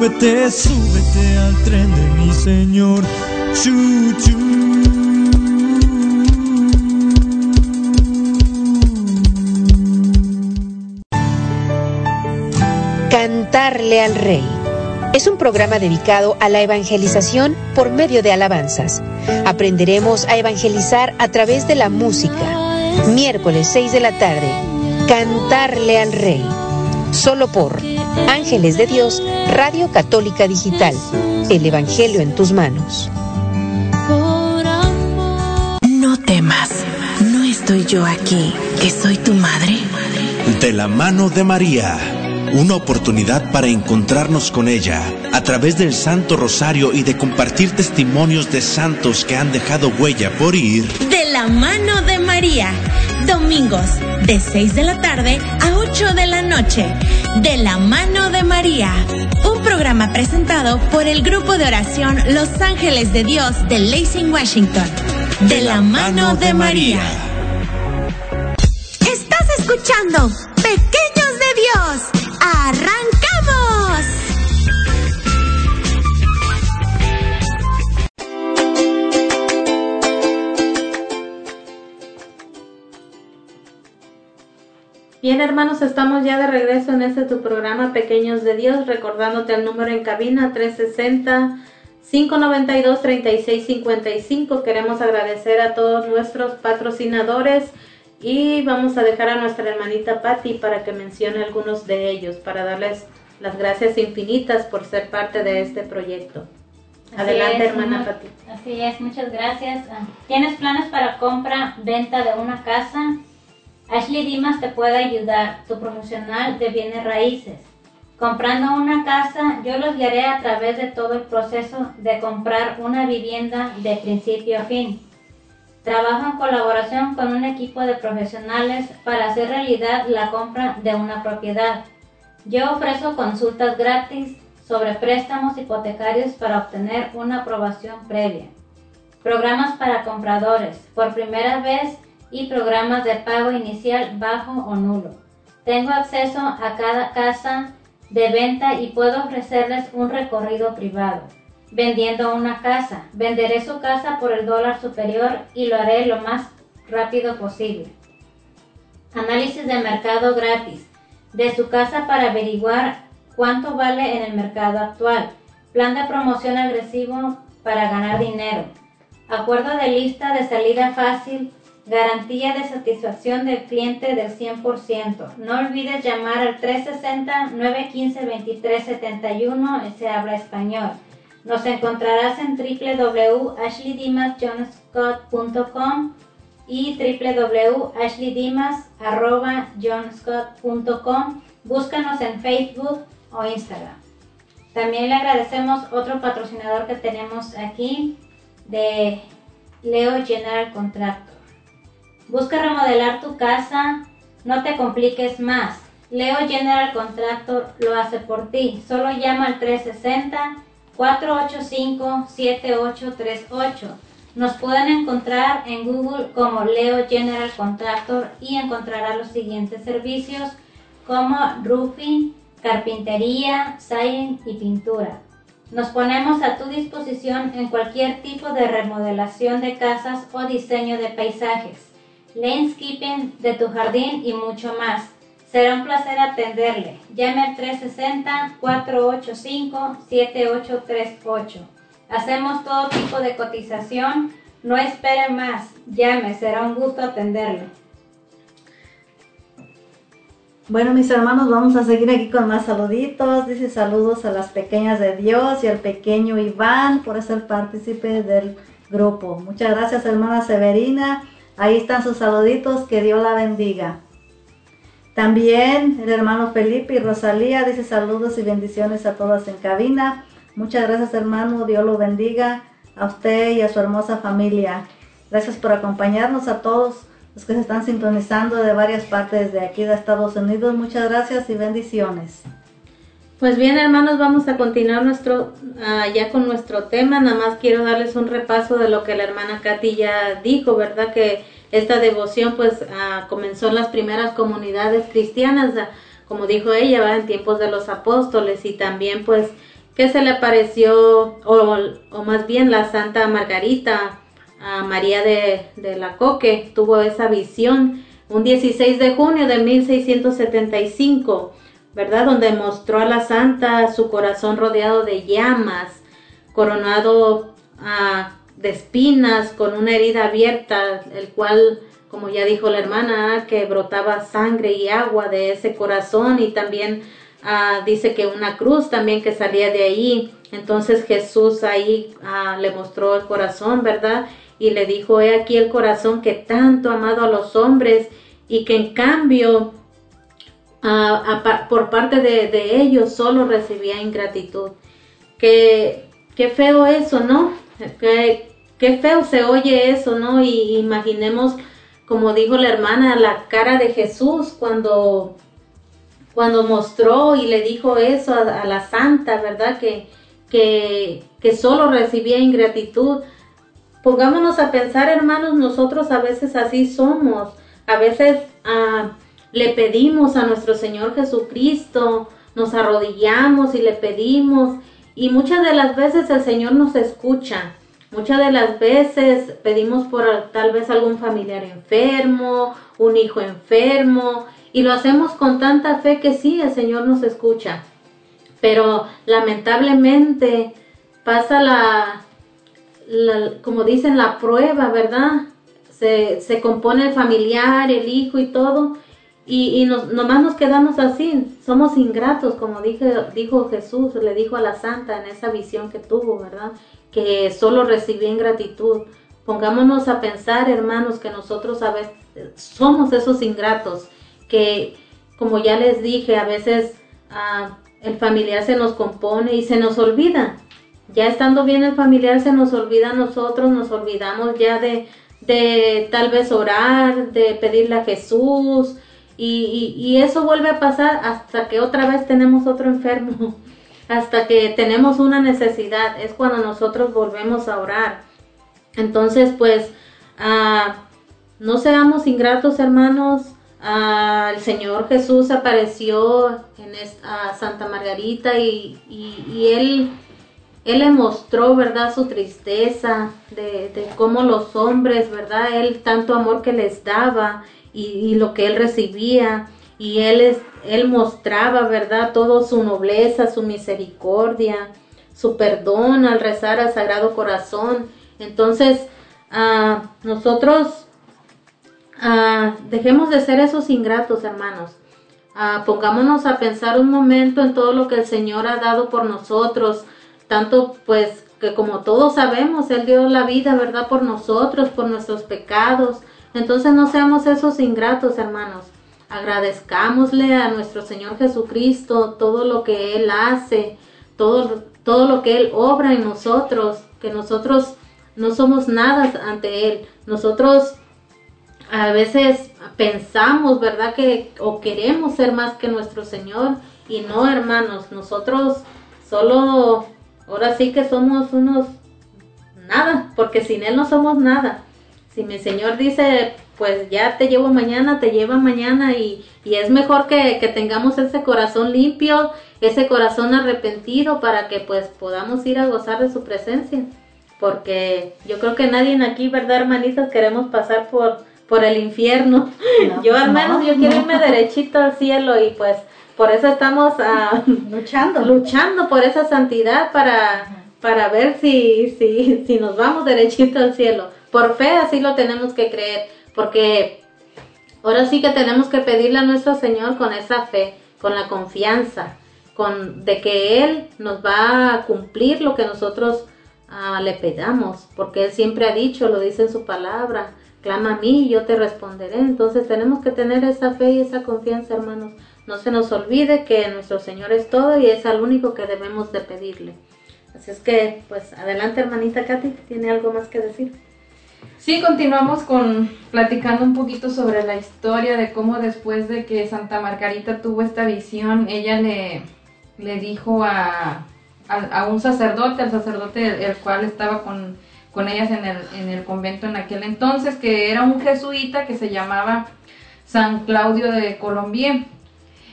Súbete, súbete, al tren de mi señor. Chu. Cantarle al Rey. Es un programa dedicado a la evangelización por medio de alabanzas. Aprenderemos a evangelizar a través de la música. Miércoles 6 de la tarde. Cantarle al Rey. Solo por Ángeles de Dios, Radio Católica Digital. El Evangelio en tus manos. No temas, no estoy yo aquí, que soy tu madre. De la mano de María. Una oportunidad para encontrarnos con ella a través del Santo Rosario y de compartir testimonios de santos que han dejado huella por ir. De la mano de María. Domingos, de 6 de la tarde a 8 de la noche. De la mano de María. Un programa presentado por el grupo de oración Los Ángeles de Dios de Lacing, Washington. De la mano de María. Estás escuchando Bien, hermanos, estamos ya de regreso en este tu programa Pequeños de Dios, recordándote el número en cabina 360-592-3655. Queremos agradecer a todos nuestros patrocinadores y vamos a dejar a nuestra hermanita Patti para que mencione algunos de ellos, para darles las gracias infinitas por ser parte de este proyecto. Así Adelante, es, hermana Patti. Así es, muchas gracias. Ah, ¿Tienes planes para compra, venta de una casa? Ashley Dimas te puede ayudar, tu profesional de bienes raíces. Comprando una casa, yo los guiaré a través de todo el proceso de comprar una vivienda de principio a fin. Trabajo en colaboración con un equipo de profesionales para hacer realidad la compra de una propiedad. Yo ofrezco consultas gratis sobre préstamos hipotecarios para obtener una aprobación previa. Programas para compradores por primera vez y programas de pago inicial bajo o nulo. Tengo acceso a cada casa de venta y puedo ofrecerles un recorrido privado. Vendiendo una casa, venderé su casa por el dólar superior y lo haré lo más rápido posible. Análisis de mercado gratis de su casa para averiguar cuánto vale en el mercado actual. Plan de promoción agresivo para ganar dinero. Acuerdo de lista de salida fácil. Garantía de satisfacción del cliente del 100%. No olvides llamar al 360-915-2371 y se habla español. Nos encontrarás en www.ashleydimasjohnscott.com y www.ashleydimas.johnscott.com. Búscanos en Facebook o Instagram. También le agradecemos otro patrocinador que tenemos aquí de Leo General Contractor. Busca remodelar tu casa, no te compliques más. Leo General Contractor lo hace por ti. Solo llama al 360-485-7838. Nos pueden encontrar en Google como Leo General Contractor y encontrará los siguientes servicios como roofing, carpintería, siding y pintura. Nos ponemos a tu disposición en cualquier tipo de remodelación de casas o diseño de paisajes, landscaping de tu jardín y mucho más. Será un placer atenderle. Llame al 360-485-7838. Hacemos todo tipo de cotización. No espere más. Llame, será un gusto atenderle. Bueno, mis hermanos, vamos a seguir aquí con más saluditos. Dice saludos a las pequeñas de Dios y al pequeño Iván por ser partícipe del grupo. Muchas gracias, hermana Severina. Ahí están sus saluditos. Que Dios la bendiga. También el hermano Felipe y Rosalía dice saludos y bendiciones a todas en cabina. Muchas gracias, hermano. Dios lo bendiga a usted y a su hermosa familia. Gracias por acompañarnos a todos los que se están sintonizando de varias partes de aquí de Estados Unidos. Muchas gracias y bendiciones. Pues bien, hermanos, vamos a continuar nuestro ah, ya con nuestro tema. Nada más quiero darles un repaso de lo que la hermana Katy ya dijo, ¿verdad? Que esta devoción pues ah, comenzó en las primeras comunidades cristianas, ah, como dijo ella, en tiempos de los apóstoles. Y también pues que se le apareció, o, más bien la Santa Margarita, a María de, la Coque tuvo esa visión. Un 16 de junio de 1675, ¿verdad? Donde mostró a la santa su corazón rodeado de llamas, coronado ah, de espinas, con una herida abierta, el cual, como ya dijo la hermana, que brotaba sangre y agua de ese corazón y también ah, dice que una cruz también que salía de ahí. Entonces Jesús ahí ah, le mostró el corazón, ¿verdad? y le dijo, he aquí el corazón que tanto ha amado a los hombres y que en cambio por parte de, ellos solo recibía ingratitud. Qué, qué feo eso, ¿no? Qué, qué, feo se oye eso, ¿no? Y imaginemos, como dijo la hermana, la cara de Jesús cuando, cuando mostró y le dijo eso a, la santa, ¿verdad? Que, que, solo recibía ingratitud. Pongámonos a pensar, hermanos, nosotros a veces así somos. A veces ah, le pedimos a nuestro Señor Jesucristo, nos arrodillamos y le pedimos. Y muchas de las veces el Señor nos escucha. Muchas de las veces pedimos por tal vez algún familiar enfermo, un hijo enfermo, y lo hacemos con tanta fe que sí, el Señor nos escucha. Pero lamentablemente pasa la, como dicen, la prueba, ¿verdad? Se, se, compone el familiar, el hijo y todo, y, y nos, nomás nos quedamos así, somos ingratos, como dije, dijo Jesús, le dijo a la santa en esa visión que tuvo, ¿verdad? Que solo recibía ingratitud. Pongámonos a pensar, hermanos, que nosotros a veces somos esos ingratos, que como ya les dije, a veces ah, el familiar se nos compone y se nos olvida, ya estando bien el familiar se nos olvida a nosotros, nos olvidamos ya de, de tal vez orar, de pedirle a Jesús y, eso vuelve a pasar hasta que otra vez tenemos otro enfermo, hasta que tenemos una necesidad, es cuando nosotros volvemos a orar. Entonces pues ah, no seamos ingratos hermanos, ah, el Señor Jesús apareció en esta, Santa Margarita y Él él le mostró, ¿verdad?, su tristeza de, cómo los hombres, ¿verdad?, él tanto amor que les daba y, lo que él recibía. Y él, él mostraba, ¿verdad?, todo su nobleza, su misericordia, su perdón al rezar al Sagrado Corazón. Entonces, ah, nosotros ah, dejemos de ser esos ingratos, hermanos. Ah, pongámonos a pensar un momento en todo lo que el Señor ha dado por nosotros, tanto pues que como todos sabemos, Él dio la vida, ¿verdad? Por nosotros, por nuestros pecados. Entonces no seamos esos ingratos, hermanos. Agradezcámosle a nuestro Señor Jesucristo todo lo que Él hace, todo, todo lo que Él obra en nosotros, que nosotros no somos nada ante Él. Nosotros a veces pensamos, ¿verdad? Que o queremos ser más que nuestro Señor y no, hermanos, nosotros solo, ahora sí que somos unos nada, porque sin Él no somos nada. Si mi Señor dice, pues ya te llevo mañana, te lleva mañana y, y es mejor que, que, tengamos ese corazón limpio, ese corazón arrepentido para que pues podamos ir a gozar de su presencia. Porque yo creo que nadie aquí, ¿verdad, hermanitas? Queremos pasar por, por el infierno. yo al menos yo quiero irme derechito al cielo y pues por eso estamos uh, luchando. luchando por esa santidad para, para ver si, si, si nos vamos derechito al cielo. Por fe así lo tenemos que creer, porque ahora sí que tenemos que pedirle a nuestro Señor con esa fe, con la confianza, con de que Él nos va a cumplir lo que nosotros uh, le pedamos, porque Él siempre ha dicho, lo dice en su palabra, clama a mí y yo te responderé. Entonces tenemos que tener esa fe y esa confianza, hermanos. No se nos olvide que nuestro Señor es todo y es al único que debemos de pedirle. Así es que, pues, adelante, hermanita Katy, ¿tiene algo más que decir? Sí, continuamos con platicando un poquito sobre la historia de cómo después de que Santa Margarita tuvo esta visión, ella le, le dijo a, a, a un sacerdote, al sacerdote el cual estaba con, con ellas en el, en el convento en aquel entonces, que era un jesuita que se llamaba San Claudio de Colombier.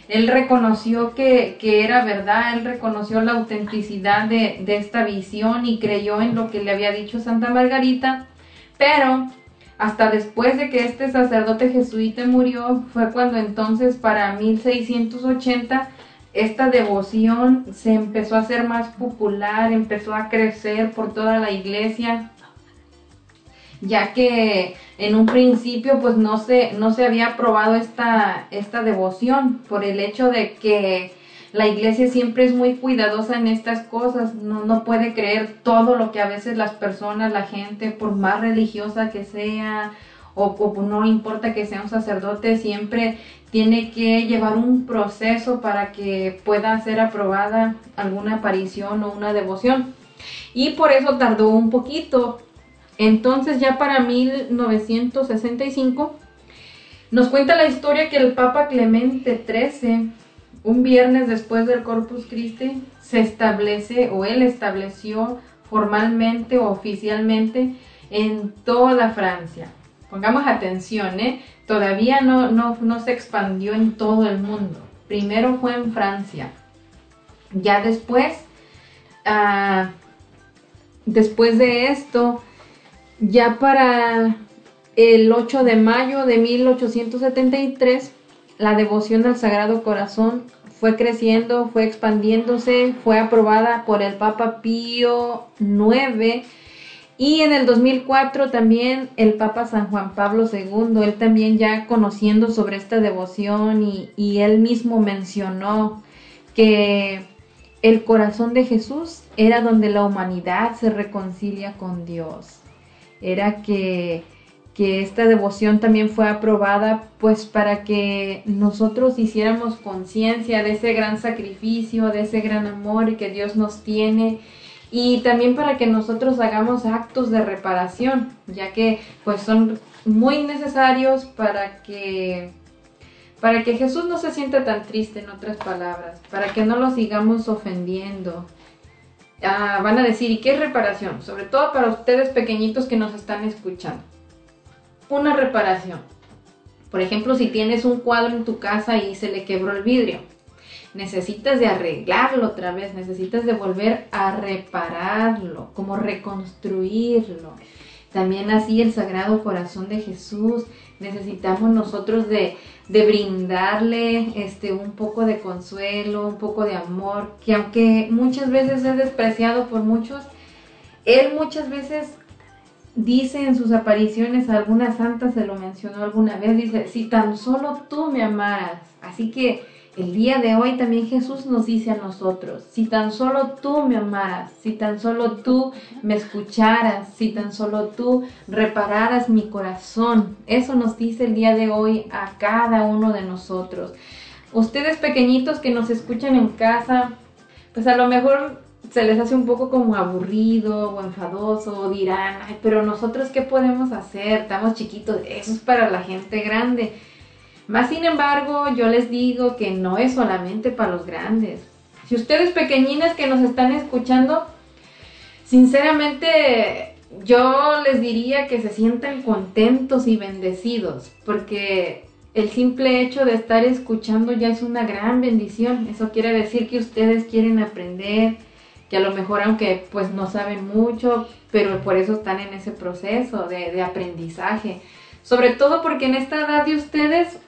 Él reconoció que, que, era verdad, él reconoció la autenticidad de, de, esta visión y creyó en lo que le había dicho Santa Margarita, pero hasta después de que este sacerdote jesuita murió, fue cuando entonces para 1680 esta devoción se empezó a hacer más popular, empezó a crecer por toda la iglesia, ya que en un principio pues no se, no se había aprobado esta, esta devoción por el hecho de que la iglesia siempre es muy cuidadosa en estas cosas, no, no puede creer todo lo que a veces las personas, la gente, por más religiosa que sea, o, o, no importa que sea un sacerdote, siempre tiene que llevar un proceso para que pueda ser aprobada alguna aparición o una devoción. Y por eso tardó un poquito. Entonces ya para 1965 nos cuenta la historia que el Papa Clemente XIII, un viernes después del Corpus Christi, se establece o él estableció formalmente o oficialmente en toda Francia. Pongamos atención, ¿eh? Todavía no, no, no se expandió en todo el mundo. Primero fue en Francia. Ya después, uh, después de esto, ya para el 8 de mayo de 1873, la devoción al Sagrado Corazón fue creciendo, fue expandiéndose, fue aprobada por el Papa Pío IX y en el 2004 también el Papa San Juan Pablo II, él también ya conociendo sobre esta devoción y, y él mismo mencionó que el corazón de Jesús era donde la humanidad se reconcilia con Dios. Era que, que esta devoción también fue aprobada pues para que nosotros hiciéramos conciencia de ese gran sacrificio, de ese gran amor que Dios nos tiene y también para que nosotros hagamos actos de reparación, ya que pues son muy necesarios para que para que Jesús no se sienta tan triste en otras palabras, para que no lo sigamos ofendiendo. Ah, van a decir, ¿y qué es reparación? Sobre todo para ustedes pequeñitos que nos están escuchando. Una reparación. Por ejemplo, si tienes un cuadro en tu casa y se le quebró el vidrio, necesitas de arreglarlo otra vez, necesitas de volver a repararlo, como reconstruirlo. También así el Sagrado Corazón de Jesús, necesitamos nosotros de, de brindarle este, un poco de consuelo, un poco de amor, que aunque muchas veces es despreciado por muchos, Él muchas veces dice en sus apariciones, alguna santa se lo mencionó alguna vez, dice, si tan solo tú me amaras, así que el día de hoy también Jesús nos dice a nosotros, si tan solo tú me amaras, si tan solo tú me escucharas, si tan solo tú repararas mi corazón, eso nos dice el día de hoy a cada uno de nosotros. Ustedes pequeñitos que nos escuchan en casa, pues a lo mejor se les hace un poco como aburrido o enfadoso, o dirán, Ay, pero nosotros qué podemos hacer, estamos chiquitos, eso es para la gente grande. Más sin embargo, yo les digo que no es solamente para los grandes. Si ustedes pequeñines que nos están escuchando, sinceramente yo les diría que se sientan contentos y bendecidos, porque el simple hecho de estar escuchando ya es una gran bendición. Eso quiere decir que ustedes quieren aprender, que a lo mejor aunque pues no saben mucho, pero por eso están en ese proceso de, de aprendizaje. Sobre todo porque en esta edad de ustedes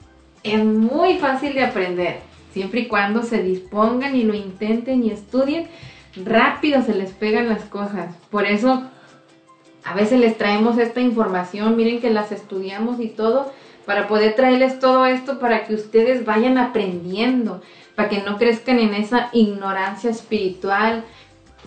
es muy fácil de aprender, siempre y cuando se dispongan y lo intenten y estudien, rápido se les pegan las cosas. Por eso a veces les traemos esta información, miren que las estudiamos y todo, para poder traerles todo esto para que ustedes vayan aprendiendo, para que no crezcan en esa ignorancia espiritual,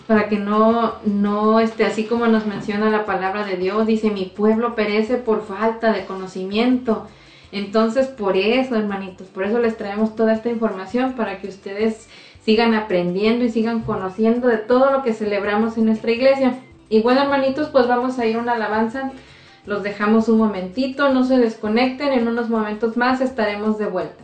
para que no, no esté así como nos menciona la palabra de Dios, dice, mi pueblo perece por falta de conocimiento. Entonces, por eso, hermanitos, por eso les traemos toda esta información para que ustedes sigan aprendiendo y sigan conociendo de todo lo que celebramos en nuestra iglesia. Y bueno, hermanitos, pues vamos a ir a una alabanza. Los dejamos un momentito, no se desconecten, en unos momentos más estaremos de vuelta.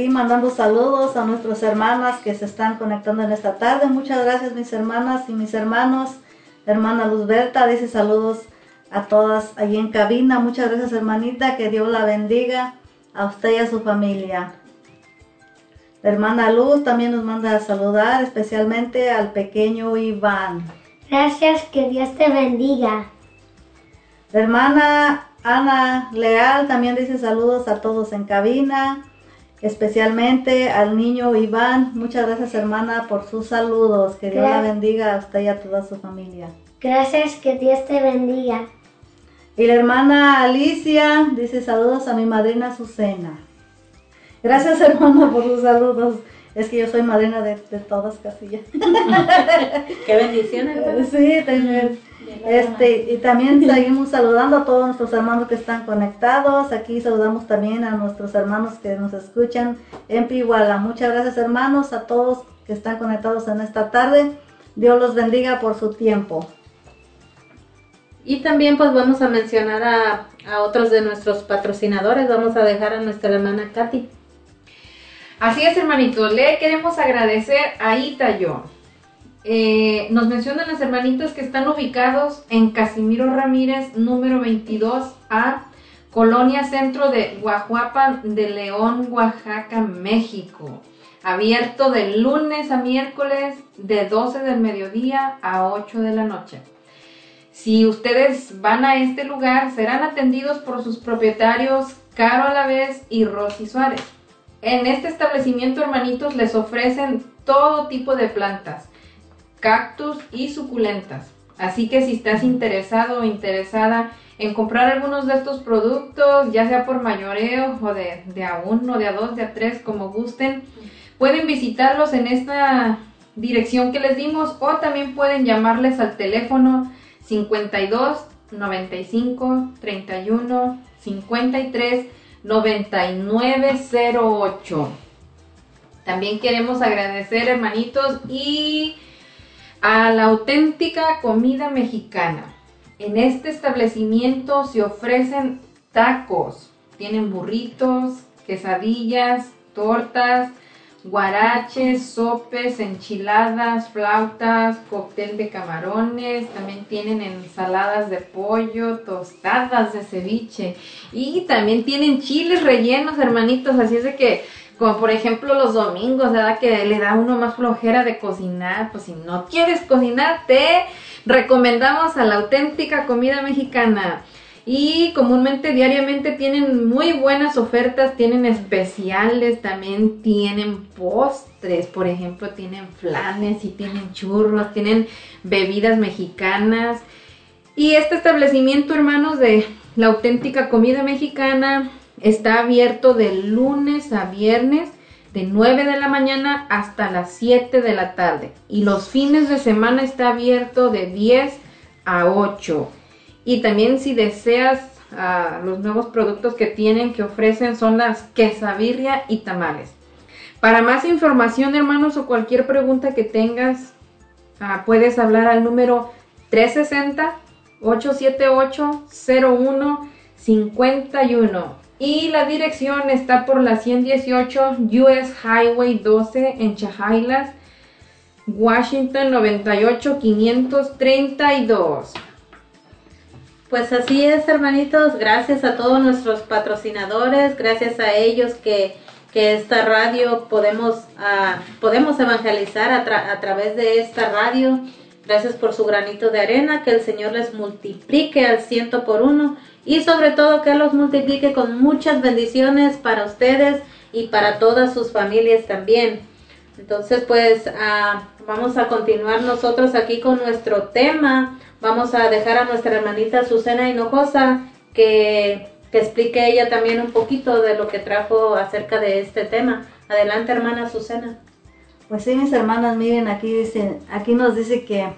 Aquí mandando saludos a nuestras hermanas que se están conectando en esta tarde. Muchas gracias mis hermanas y mis hermanos. Hermana Luzberta dice saludos a todas allí en cabina. Muchas gracias hermanita, que Dios la bendiga a usted y a su familia. hermana Luz también nos manda a saludar especialmente al pequeño Iván. Gracias, que Dios te bendiga. hermana Ana Leal también dice saludos a todos en cabina, especialmente al niño Iván. Muchas gracias hermana por sus saludos. Que Dios la bendiga a usted y a toda su familia. Gracias, que Dios te bendiga. Y la hermana Alicia dice saludos a mi madrina Azucena. Gracias hermana por sus saludos. Es que yo soy madrina de, todas casillas. Qué bendición, Sí, también. Este, y también seguimos saludando a todos nuestros hermanos que están conectados. Aquí saludamos también a nuestros hermanos que nos escuchan en Pihuala. Muchas gracias hermanos a todos que están conectados en esta tarde. Dios los bendiga por su tiempo. Y también pues vamos a mencionar a, a otros de nuestros patrocinadores. Vamos a dejar a nuestra hermana Katy. Así es, hermanitos. Le queremos agradecer a Itayo eh, nos mencionan los hermanitos que están ubicados en Casimiro Ramírez, número 22A, Colonia Centro de Guajuapa de León, Oaxaca, México. Abierto de lunes a miércoles de 12 del mediodía a 8 de la noche. Si ustedes van a este lugar, serán atendidos por sus propietarios Caro a la vez y Rosy Suárez. En este establecimiento, hermanitos, les ofrecen todo tipo de plantas cactus y suculentas. Así que si estás interesado o interesada en comprar algunos de estos productos, ya sea por mayoreo o de, de a uno, de a dos, de a tres, como gusten, pueden visitarlos en esta dirección que les dimos o también pueden llamarles al teléfono 52 95 31 53 9908. También queremos agradecer, hermanitos, y a la auténtica comida mexicana. En este establecimiento se ofrecen tacos, tienen burritos, quesadillas, tortas, guaraches, sopes, enchiladas, flautas, cóctel de camarones, también tienen ensaladas de pollo, tostadas de ceviche. Y también tienen chiles rellenos, hermanitos, así es de que como por ejemplo los domingos, ¿verdad? Que le da uno más flojera de cocinar. Pues si no quieres cocinar, te recomendamos a la auténtica comida mexicana. Y comúnmente diariamente tienen muy buenas ofertas, tienen especiales, también tienen postres, por ejemplo, tienen flanes y tienen churros, tienen bebidas mexicanas. Y este establecimiento, hermanos, de la auténtica comida mexicana, Está abierto de lunes a viernes de 9 de la mañana hasta las 7 de la tarde. Y los fines de semana está abierto de 10 a 8. Y también si deseas ah, los nuevos productos que tienen, que ofrecen, son las quesabirria y tamales. Para más información, hermanos, o cualquier pregunta que tengas, ah, puedes hablar al número 360-878-0151. Y la dirección está por la 118 US Highway 12 en Chahailas, Washington 98 532. Pues así es, hermanitos. Gracias a todos nuestros patrocinadores, gracias a ellos que, que esta radio podemos, uh, podemos evangelizar a través de esta radio. Gracias por su granito de arena, que el Señor les multiplique al ciento por uno y sobre todo que los multiplique con muchas bendiciones para ustedes y para todas sus familias también. Entonces, pues uh, vamos a continuar nosotros aquí con nuestro tema. Vamos a dejar a nuestra hermanita Susana Hinojosa que, que explique ella también un poquito de lo que trajo acerca de este tema. Adelante, hermana Susana. Pues sí, mis hermanas, miren, aquí dice, aquí nos dice que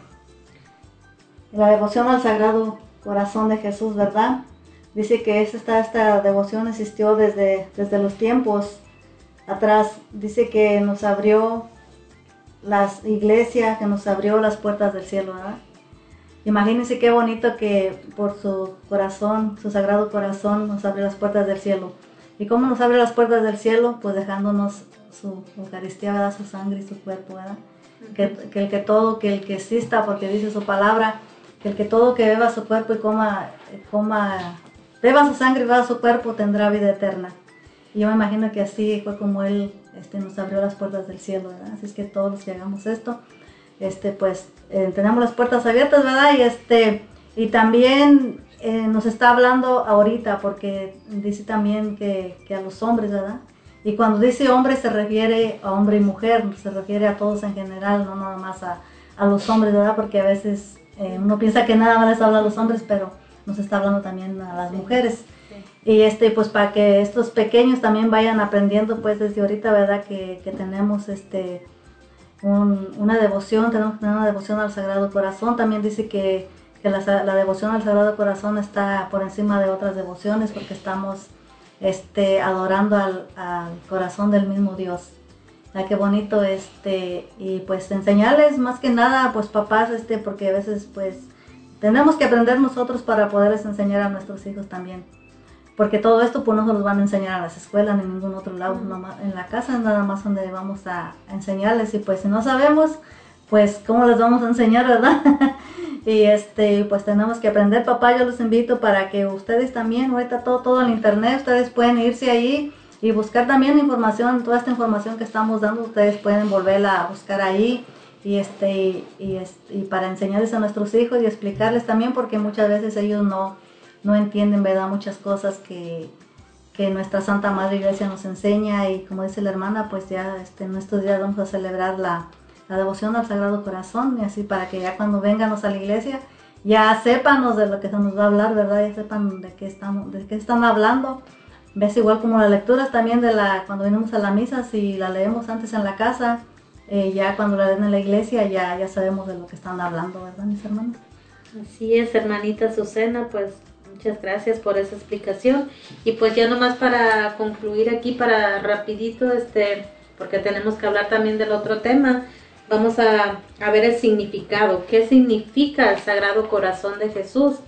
la devoción al Sagrado Corazón de Jesús, ¿verdad? Dice que esta, esta devoción existió desde, desde los tiempos atrás. Dice que nos abrió las iglesias, que nos abrió las puertas del cielo, ¿verdad? Imagínense qué bonito que por su corazón, su sagrado corazón, nos abre las puertas del cielo. ¿Y cómo nos abre las puertas del cielo? Pues dejándonos su Eucaristía, ¿verdad? Su sangre y su cuerpo, ¿verdad? que, que, el que todo, que el que exista, porque dice su palabra, que el que todo que beba su cuerpo y coma, coma, beba su sangre y beba su cuerpo tendrá vida eterna. Y yo me imagino que así fue como Él este, nos abrió las puertas del cielo, ¿verdad? Así es que todos los que hagamos esto, este, pues eh, tenemos las puertas abiertas, ¿verdad? Y, este, y también eh, nos está hablando ahorita, porque dice también que, que, a los hombres, ¿verdad? Y cuando dice hombre se refiere a hombre y mujer, se refiere a todos en general, no nada más a, a los hombres, ¿verdad? Porque a veces eh, uno piensa que nada más les habla a los hombres, pero nos está hablando también a las mujeres. Y este, pues para que estos pequeños también vayan aprendiendo, pues desde ahorita, ¿verdad? Que, que tenemos este, un, una devoción, tenemos que tener una devoción al Sagrado Corazón. También dice que, que la, la, devoción al Sagrado Corazón está por encima de otras devociones porque estamos este, adorando al, al corazón del mismo Dios. La qué bonito, este, y pues enseñarles más que nada, pues papás, este, porque a veces pues tenemos que aprender nosotros para poderles enseñar a nuestros hijos también. Porque todo esto pues no se los van a enseñar a las escuelas ni en ningún otro lado, en la casa es nada más donde vamos a enseñarles. Y pues si no sabemos, pues cómo les vamos a enseñar, ¿verdad? y este, pues tenemos que aprender, papá, yo los invito para que ustedes también, ahorita todo, todo en internet, ustedes pueden irse ahí y buscar también información, toda esta información que estamos dando, ustedes pueden volverla a buscar ahí y este y, este, y para enseñarles a nuestros hijos y explicarles también porque muchas veces ellos no no entienden, ¿verdad? Muchas cosas que, que nuestra Santa Madre Iglesia nos enseña y como dice la hermana, pues ya este, en estos días vamos a celebrar la, la devoción al Sagrado Corazón y así para que ya cuando venganos a la iglesia ya sépanos de lo que se nos va a hablar, ¿verdad? Ya sepan de qué estamos, de qué están hablando. Ves igual como las lecturas también de la, cuando venimos a la misa, si la leemos antes en la casa, eh, ya cuando la leen en la iglesia ya, ya sabemos de lo que están hablando, ¿verdad, mis hermanos? Así es, hermanita Susana, pues Muchas gracias por esa explicación. Y pues ya nomás para concluir aquí, para rapidito, este, porque tenemos que hablar también del otro tema, vamos a, a ver el significado. ¿Qué significa el Sagrado Corazón de Jesús?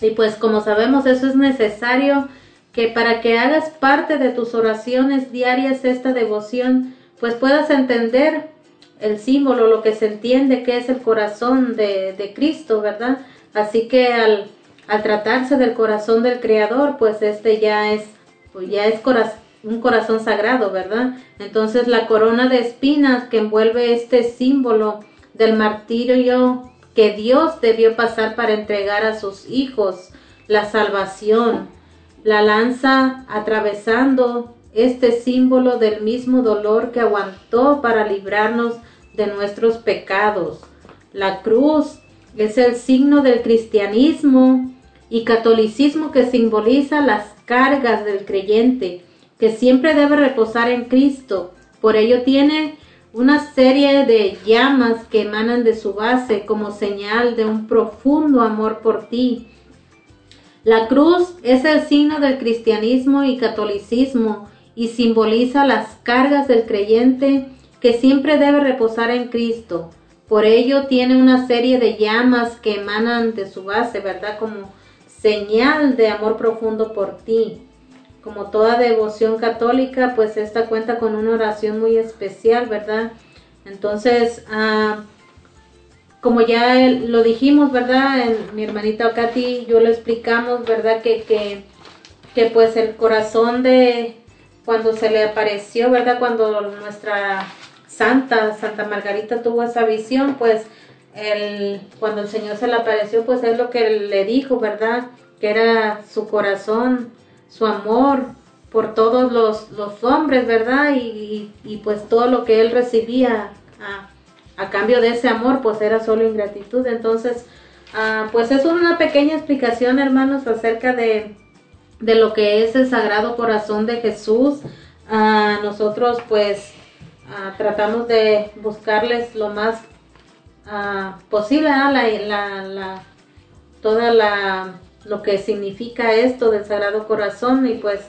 Y pues como sabemos, eso es necesario que para que hagas parte de tus oraciones diarias esta devoción, pues puedas entender el símbolo, lo que se entiende que es el corazón de, de Cristo, ¿verdad? Así que al al tratarse del corazón del Creador, pues este ya es, pues ya es un corazón sagrado, ¿verdad? Entonces la corona de espinas que envuelve este símbolo del martirio que Dios debió pasar para entregar a sus hijos la salvación, la lanza atravesando este símbolo del mismo dolor que aguantó para librarnos de nuestros pecados. La cruz es el signo del cristianismo y catolicismo que simboliza las cargas del creyente que siempre debe reposar en Cristo. Por ello tiene una serie de llamas que emanan de su base como señal de un profundo amor por ti. La cruz es el signo del cristianismo y catolicismo y simboliza las cargas del creyente que siempre debe reposar en Cristo. Por ello tiene una serie de llamas que emanan de su base, ¿verdad? Como señal de amor profundo por ti. Como toda devoción católica, pues esta cuenta con una oración muy especial, ¿verdad? Entonces, ah, como ya lo dijimos, ¿verdad? mi hermanita Katy yo lo explicamos, ¿verdad? Que, que, que pues el corazón de cuando se le apareció, ¿verdad? Cuando nuestra santa, Santa Margarita tuvo esa visión, pues el, cuando el Señor se le apareció, pues es lo que le dijo, ¿verdad? Que era su corazón, su amor por todos los, los hombres, ¿verdad? Y, y, pues todo lo que él recibía a, a, cambio de ese amor, pues era solo ingratitud. Entonces, ah, pues es una pequeña explicación, hermanos, acerca de, de lo que es el Sagrado Corazón de Jesús. Ah, nosotros, pues, ah, tratamos de buscarles lo más posible, la, la, toda la lo que significa esto del Sagrado Corazón y pues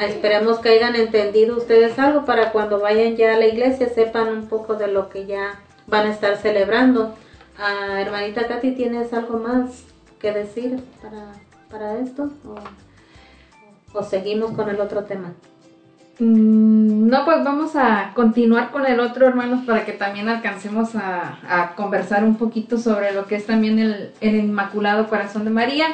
esperemos que hayan entendido ustedes algo para cuando vayan ya a la iglesia sepan un poco de lo que ya van a estar celebrando. Ah, hermanita Katy, ¿tienes algo más que decir para, para esto? ¿O, seguimos con el otro tema? Mm, no, pues vamos a continuar con el otro, hermanos, para que también alcancemos a, a conversar un poquito sobre lo que es también el, el Inmaculado Corazón de María.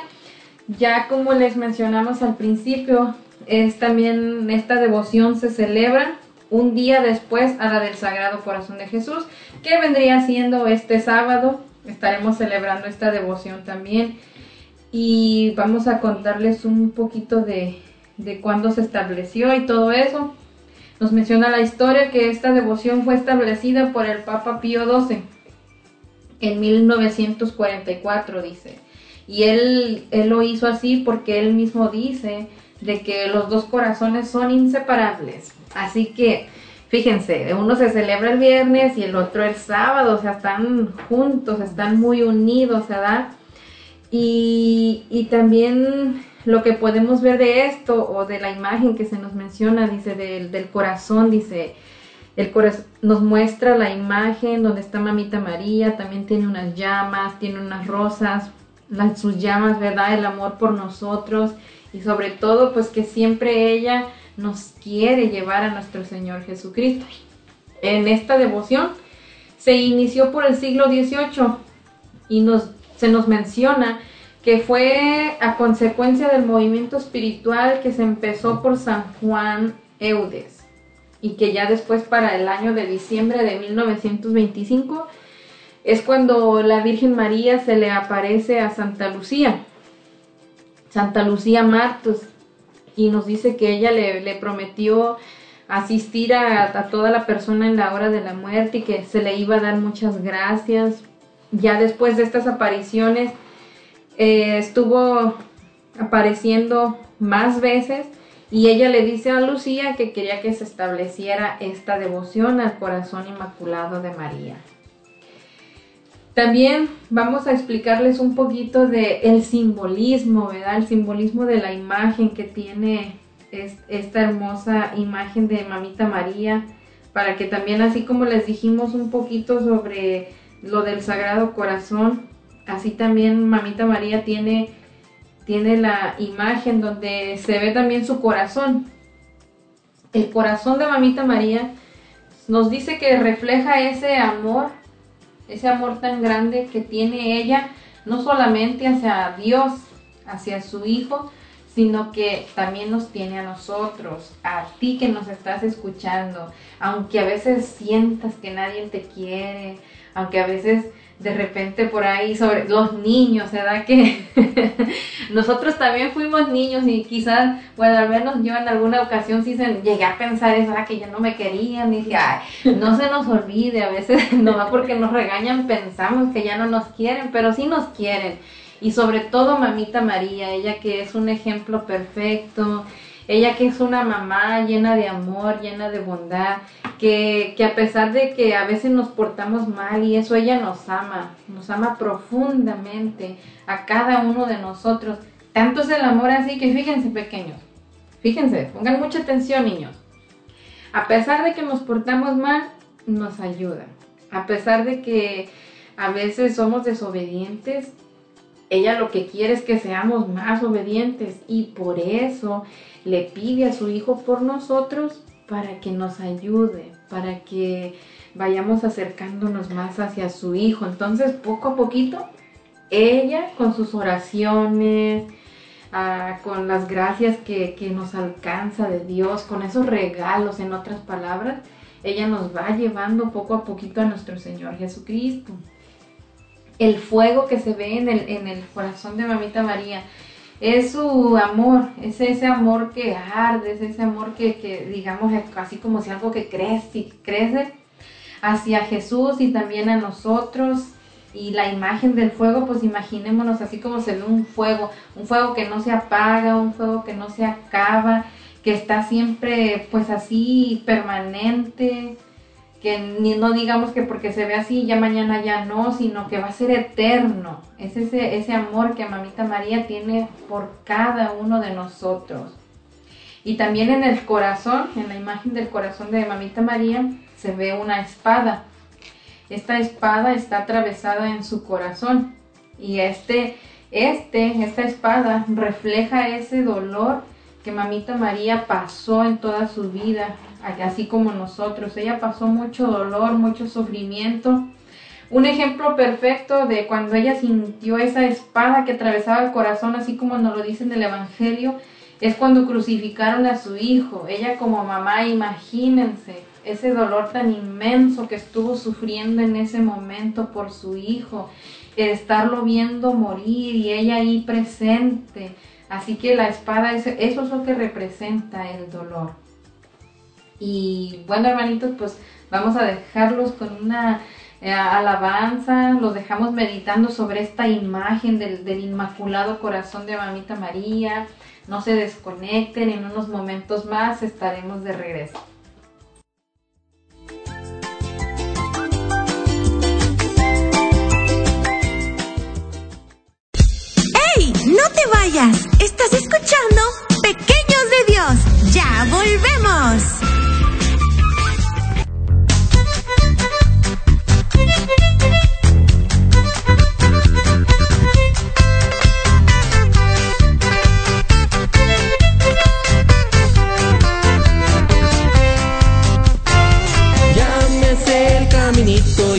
Ya como les mencionamos al principio, es también esta devoción se celebra un día después a la del Sagrado Corazón de Jesús, que vendría siendo este sábado. Estaremos celebrando esta devoción también y vamos a contarles un poquito de, de cuándo se estableció y todo eso. Nos menciona la historia que esta devoción fue establecida por el Papa Pío XII en 1944, dice. Y él, él lo hizo así porque él mismo dice de que los dos corazones son inseparables. Así que, fíjense, uno se celebra el viernes y el otro el sábado, o sea, están juntos, están muy unidos, ¿verdad? Y, y también lo que podemos ver de esto o de la imagen que se nos menciona, dice, del, del corazón, dice, el corazón nos muestra la imagen donde está Mamita María, también tiene unas llamas, tiene unas rosas, las, sus llamas, ¿verdad? El amor por nosotros y sobre todo pues que siempre ella nos quiere llevar a nuestro Señor Jesucristo. En esta devoción se inició por el siglo XVIII y nos, se nos menciona que fue a consecuencia del movimiento espiritual que se empezó por San Juan Eudes y que ya después para el año de diciembre de 1925 es cuando la Virgen María se le aparece a Santa Lucía Santa Lucía Martos y nos dice que ella le, prometió asistir a, toda la persona en la hora de la muerte y que se le iba a dar muchas gracias. Ya después de estas apariciones eh, estuvo apareciendo más veces y ella le dice a Lucía que quería que se estableciera esta devoción al corazón inmaculado de María. También vamos a explicarles un poquito de el simbolismo, ¿verdad? El simbolismo de la imagen que tiene esta hermosa imagen de Mamita María, para que también así como les dijimos un poquito sobre lo del Sagrado Corazón, así también Mamita María tiene, tiene la imagen donde se ve también su corazón. El corazón de Mamita María nos dice que refleja ese amor ese amor tan grande que tiene ella, no solamente hacia Dios, hacia su Hijo, sino que también nos tiene a nosotros, a ti que nos estás escuchando, aunque a veces sientas que nadie te quiere, aunque a veces de repente por ahí sobre los niños, ¿verdad? Que nosotros también fuimos niños y quizás, bueno, al menos yo en alguna ocasión sí se, llegué a pensar eso, que ya no me querían y dije, no se nos olvide, a veces no porque nos regañan pensamos que ya no nos quieren, pero sí nos quieren. Y sobre todo mamita María, ella que es un ejemplo perfecto, Ella que es una mamá llena de amor, llena de bondad, que, que a pesar de que a veces nos portamos mal y eso, ella nos ama, nos ama profundamente a cada uno de nosotros. Tanto es el amor así que fíjense pequeños, fíjense, pongan mucha atención niños. A pesar de que nos portamos mal, nos ayuda. A pesar de que a veces somos desobedientes, ella lo que quiere es que seamos más obedientes y por eso le pide a su Hijo por nosotros para que nos ayude, para que vayamos acercándonos más hacia su Hijo. Entonces, poco a poquito, ella con sus oraciones, ah, con las gracias que, que nos alcanza de Dios, con esos regalos, en otras palabras, ella nos va llevando poco a poquito a nuestro Señor Jesucristo. El fuego que se ve en el, en el corazón de Mamita María es su amor, es ese amor que arde, es ese amor que, que digamos, así como si algo que crece, crece hacia Jesús y también a nosotros. Y la imagen del fuego, pues imaginémonos así como se un fuego, un fuego que no se apaga, un fuego que no se acaba, que está siempre pues así permanente, que ni no digamos que porque se ve así ya mañana ya no, sino que va a ser eterno. Es ese, ese amor que Mamita María tiene por cada uno de nosotros. Y también en el corazón, en la imagen del corazón de Mamita María, se ve una espada. Esta espada está atravesada en su corazón. Y este, este, esta espada refleja ese dolor que Mamita María pasó en toda su vida, así como nosotros. Ella pasó mucho dolor, mucho sufrimiento. Un ejemplo perfecto de cuando ella sintió esa espada que atravesaba el corazón, así como nos lo dice en el Evangelio, es cuando crucificaron a su hijo. Ella como mamá, imagínense ese dolor tan inmenso que estuvo sufriendo en ese momento por su hijo, estarlo viendo morir y ella ahí presente Así que la espada, eso es lo que representa el dolor. Y bueno, hermanitos, pues vamos a dejarlos con una eh, alabanza, los dejamos meditando sobre esta imagen del, Inmaculado Corazón de Mamita María. No se desconecten, en unos momentos más estaremos de regreso. No te vayas. Estás escuchando Pequeños Dios. Ya volvemos. Llámese el caminito,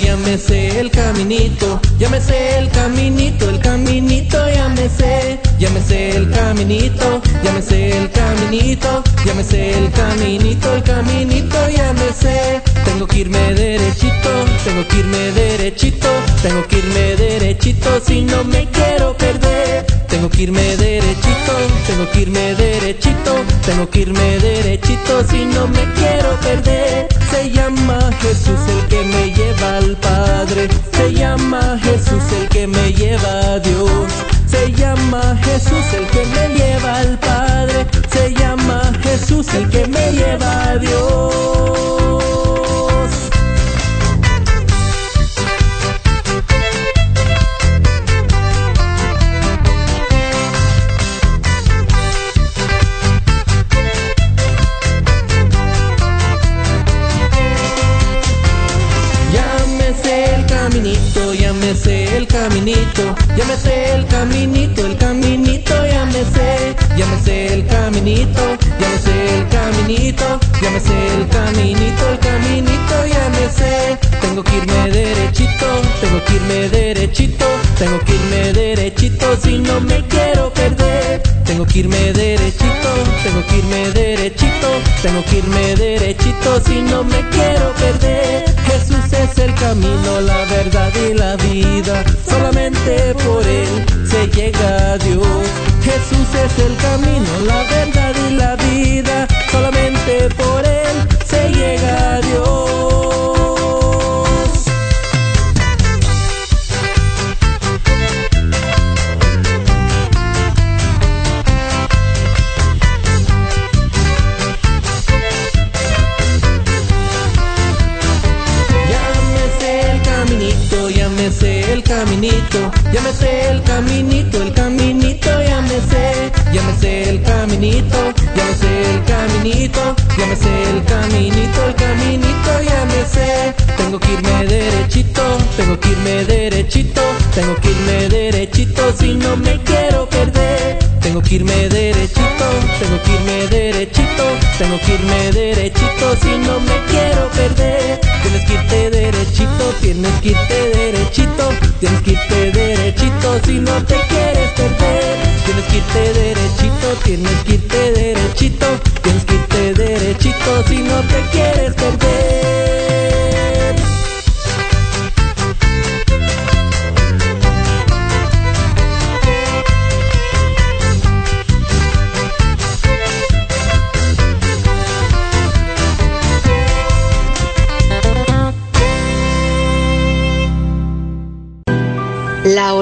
el caminito, llámese el caminito, el caminito llámese, llámese el caminito, llámese el caminito, llámese el caminito, el caminito, llámese. Tengo que irme derechito, tengo que irme derechito, tengo que irme derechito si no me quiero perder. Tengo que irme derechito, tengo que irme derechito, tengo que irme derechito si no me quiero perder. Se llama Jesús el que me lleva al Padre, se llama Jesús el que me lleva a Dios. Se llama Jesús el que me lleva al Padre. Se llama Jesús el que me lleva a Dios. Llámese el caminito, el caminito, llámese, llámese el caminito, llámese el caminito, llámese el caminito, el caminito, llámese. Tengo que irme derechito, tengo que irme derechito, tengo que irme derechito si no me quiero perder. Tengo que irme derechito, tengo que irme derechito, tengo que irme derechito si no me quiero perder. Jesús es el camino, la verdad y la vida. Solamente por él se llega a Dios. Jesús es el camino, la verdad y la vida. Solamente por Él se llega a Dios. Llámese el caminito, llámese el caminito, llámese el caminito me sé, ya el caminito, ya me sé el caminito, ya me sé el caminito, el caminito ya me sé. Tengo que irme derechito, tengo que irme derechito, tengo que irme derechito si no me quiero. Tengo que irme derechito, tengo que irme derechito, tengo que irme derechito si no me quiero perder. Tienes que irte derechito, tienes que irte derechito, tienes que irte derechito si no te quieres perder. Tienes que irte derechito, tienes que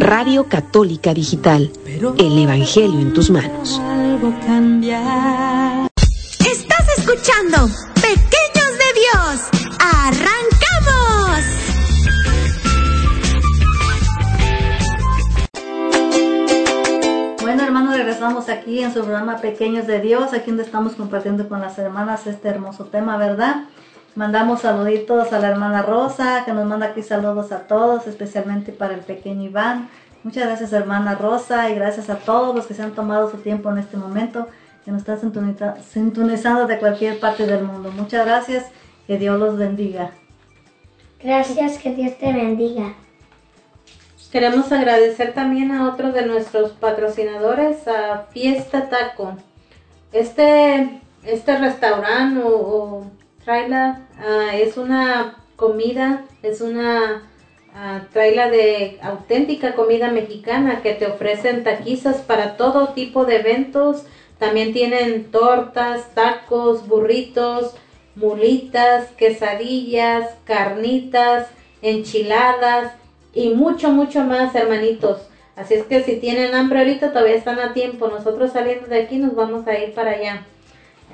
Radio Católica Digital, el Evangelio en tus manos. Estás escuchando Pequeños de Dios. ¡Arrancamos! Bueno, hermanos, regresamos aquí en su programa Pequeños de Dios, aquí donde estamos compartiendo con las hermanas este hermoso tema, ¿verdad? Mandamos saluditos a la hermana Rosa, que nos manda aquí saludos a todos, especialmente para el pequeño Iván. Muchas gracias, hermana Rosa, y gracias a todos los que se han tomado su tiempo en este momento, que nos están sintoniza- sintonizando de cualquier parte del mundo. Muchas gracias, que Dios los bendiga. Gracias, que Dios te bendiga. Queremos agradecer también a otro de nuestros patrocinadores, a Fiesta Taco. Este, este restaurante o, o traila ah, es una comida, es una ah, traila de auténtica comida mexicana que te ofrecen taquizas para todo tipo de eventos. También tienen tortas, tacos, burritos, mulitas, quesadillas, carnitas, enchiladas y mucho, mucho más, hermanitos. Así es que si tienen hambre ahorita todavía están a tiempo. Nosotros saliendo de aquí nos vamos a ir para allá.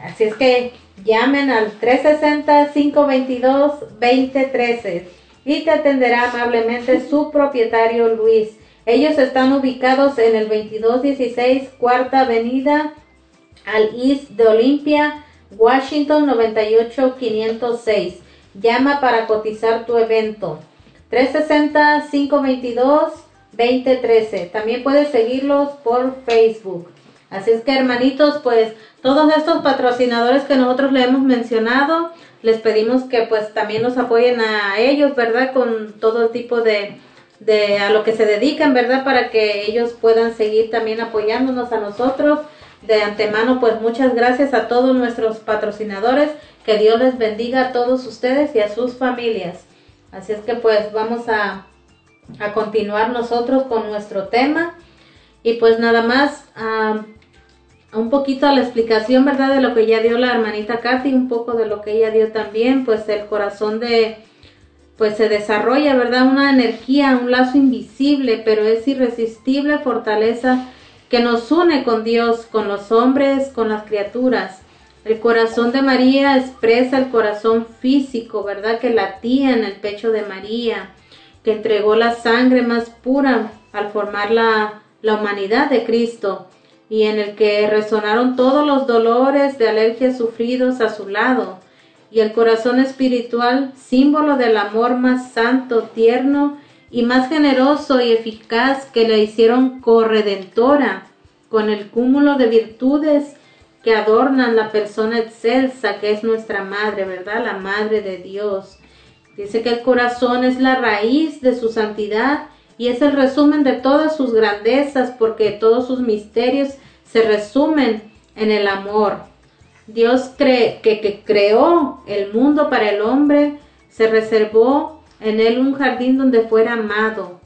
Así es que llamen al 360-522-2013 y te atenderá amablemente su propietario Luis. Ellos están ubicados en el 2216 Cuarta Avenida al East de Olympia, Washington 98506. Llama para cotizar tu evento. 360-522-2013. También puedes seguirlos por Facebook. Así es que hermanitos, pues todos estos patrocinadores que nosotros le hemos mencionado, les pedimos que pues también nos apoyen a ellos, ¿verdad? Con todo tipo de, de a lo que se dedican, ¿verdad? Para que ellos puedan seguir también apoyándonos a nosotros. De antemano, pues muchas gracias a todos nuestros patrocinadores. Que Dios les bendiga a todos ustedes y a sus familias. Así es que pues vamos a, a continuar nosotros con nuestro tema. Y pues nada más ah, un poquito a la explicación, ¿verdad? De lo que ya dio la hermanita Katy, un poco de lo que ella dio también, pues el corazón de, pues se desarrolla, ¿verdad? Una energía, un lazo invisible, pero es irresistible fortaleza que nos une con Dios, con los hombres, con las criaturas. El corazón de María expresa el corazón físico, ¿verdad? Que latía en el pecho de María, que entregó la sangre más pura al formar la, la humanidad de Cristo y en el que resonaron todos los dolores de alergia sufridos a su lado. Y el corazón espiritual, símbolo del amor más santo, tierno y más generoso y eficaz que la hicieron corredentora, con el cúmulo de virtudes que adornan la persona excelsa que es nuestra madre, ¿verdad? La madre de Dios. Dice que el corazón es la raíz de su santidad y es el resumen de todas sus grandezas porque todos sus misterios se resumen en el amor. Dios cree que, que creó el mundo para el hombre, se reservó en él un jardín donde fuera amado,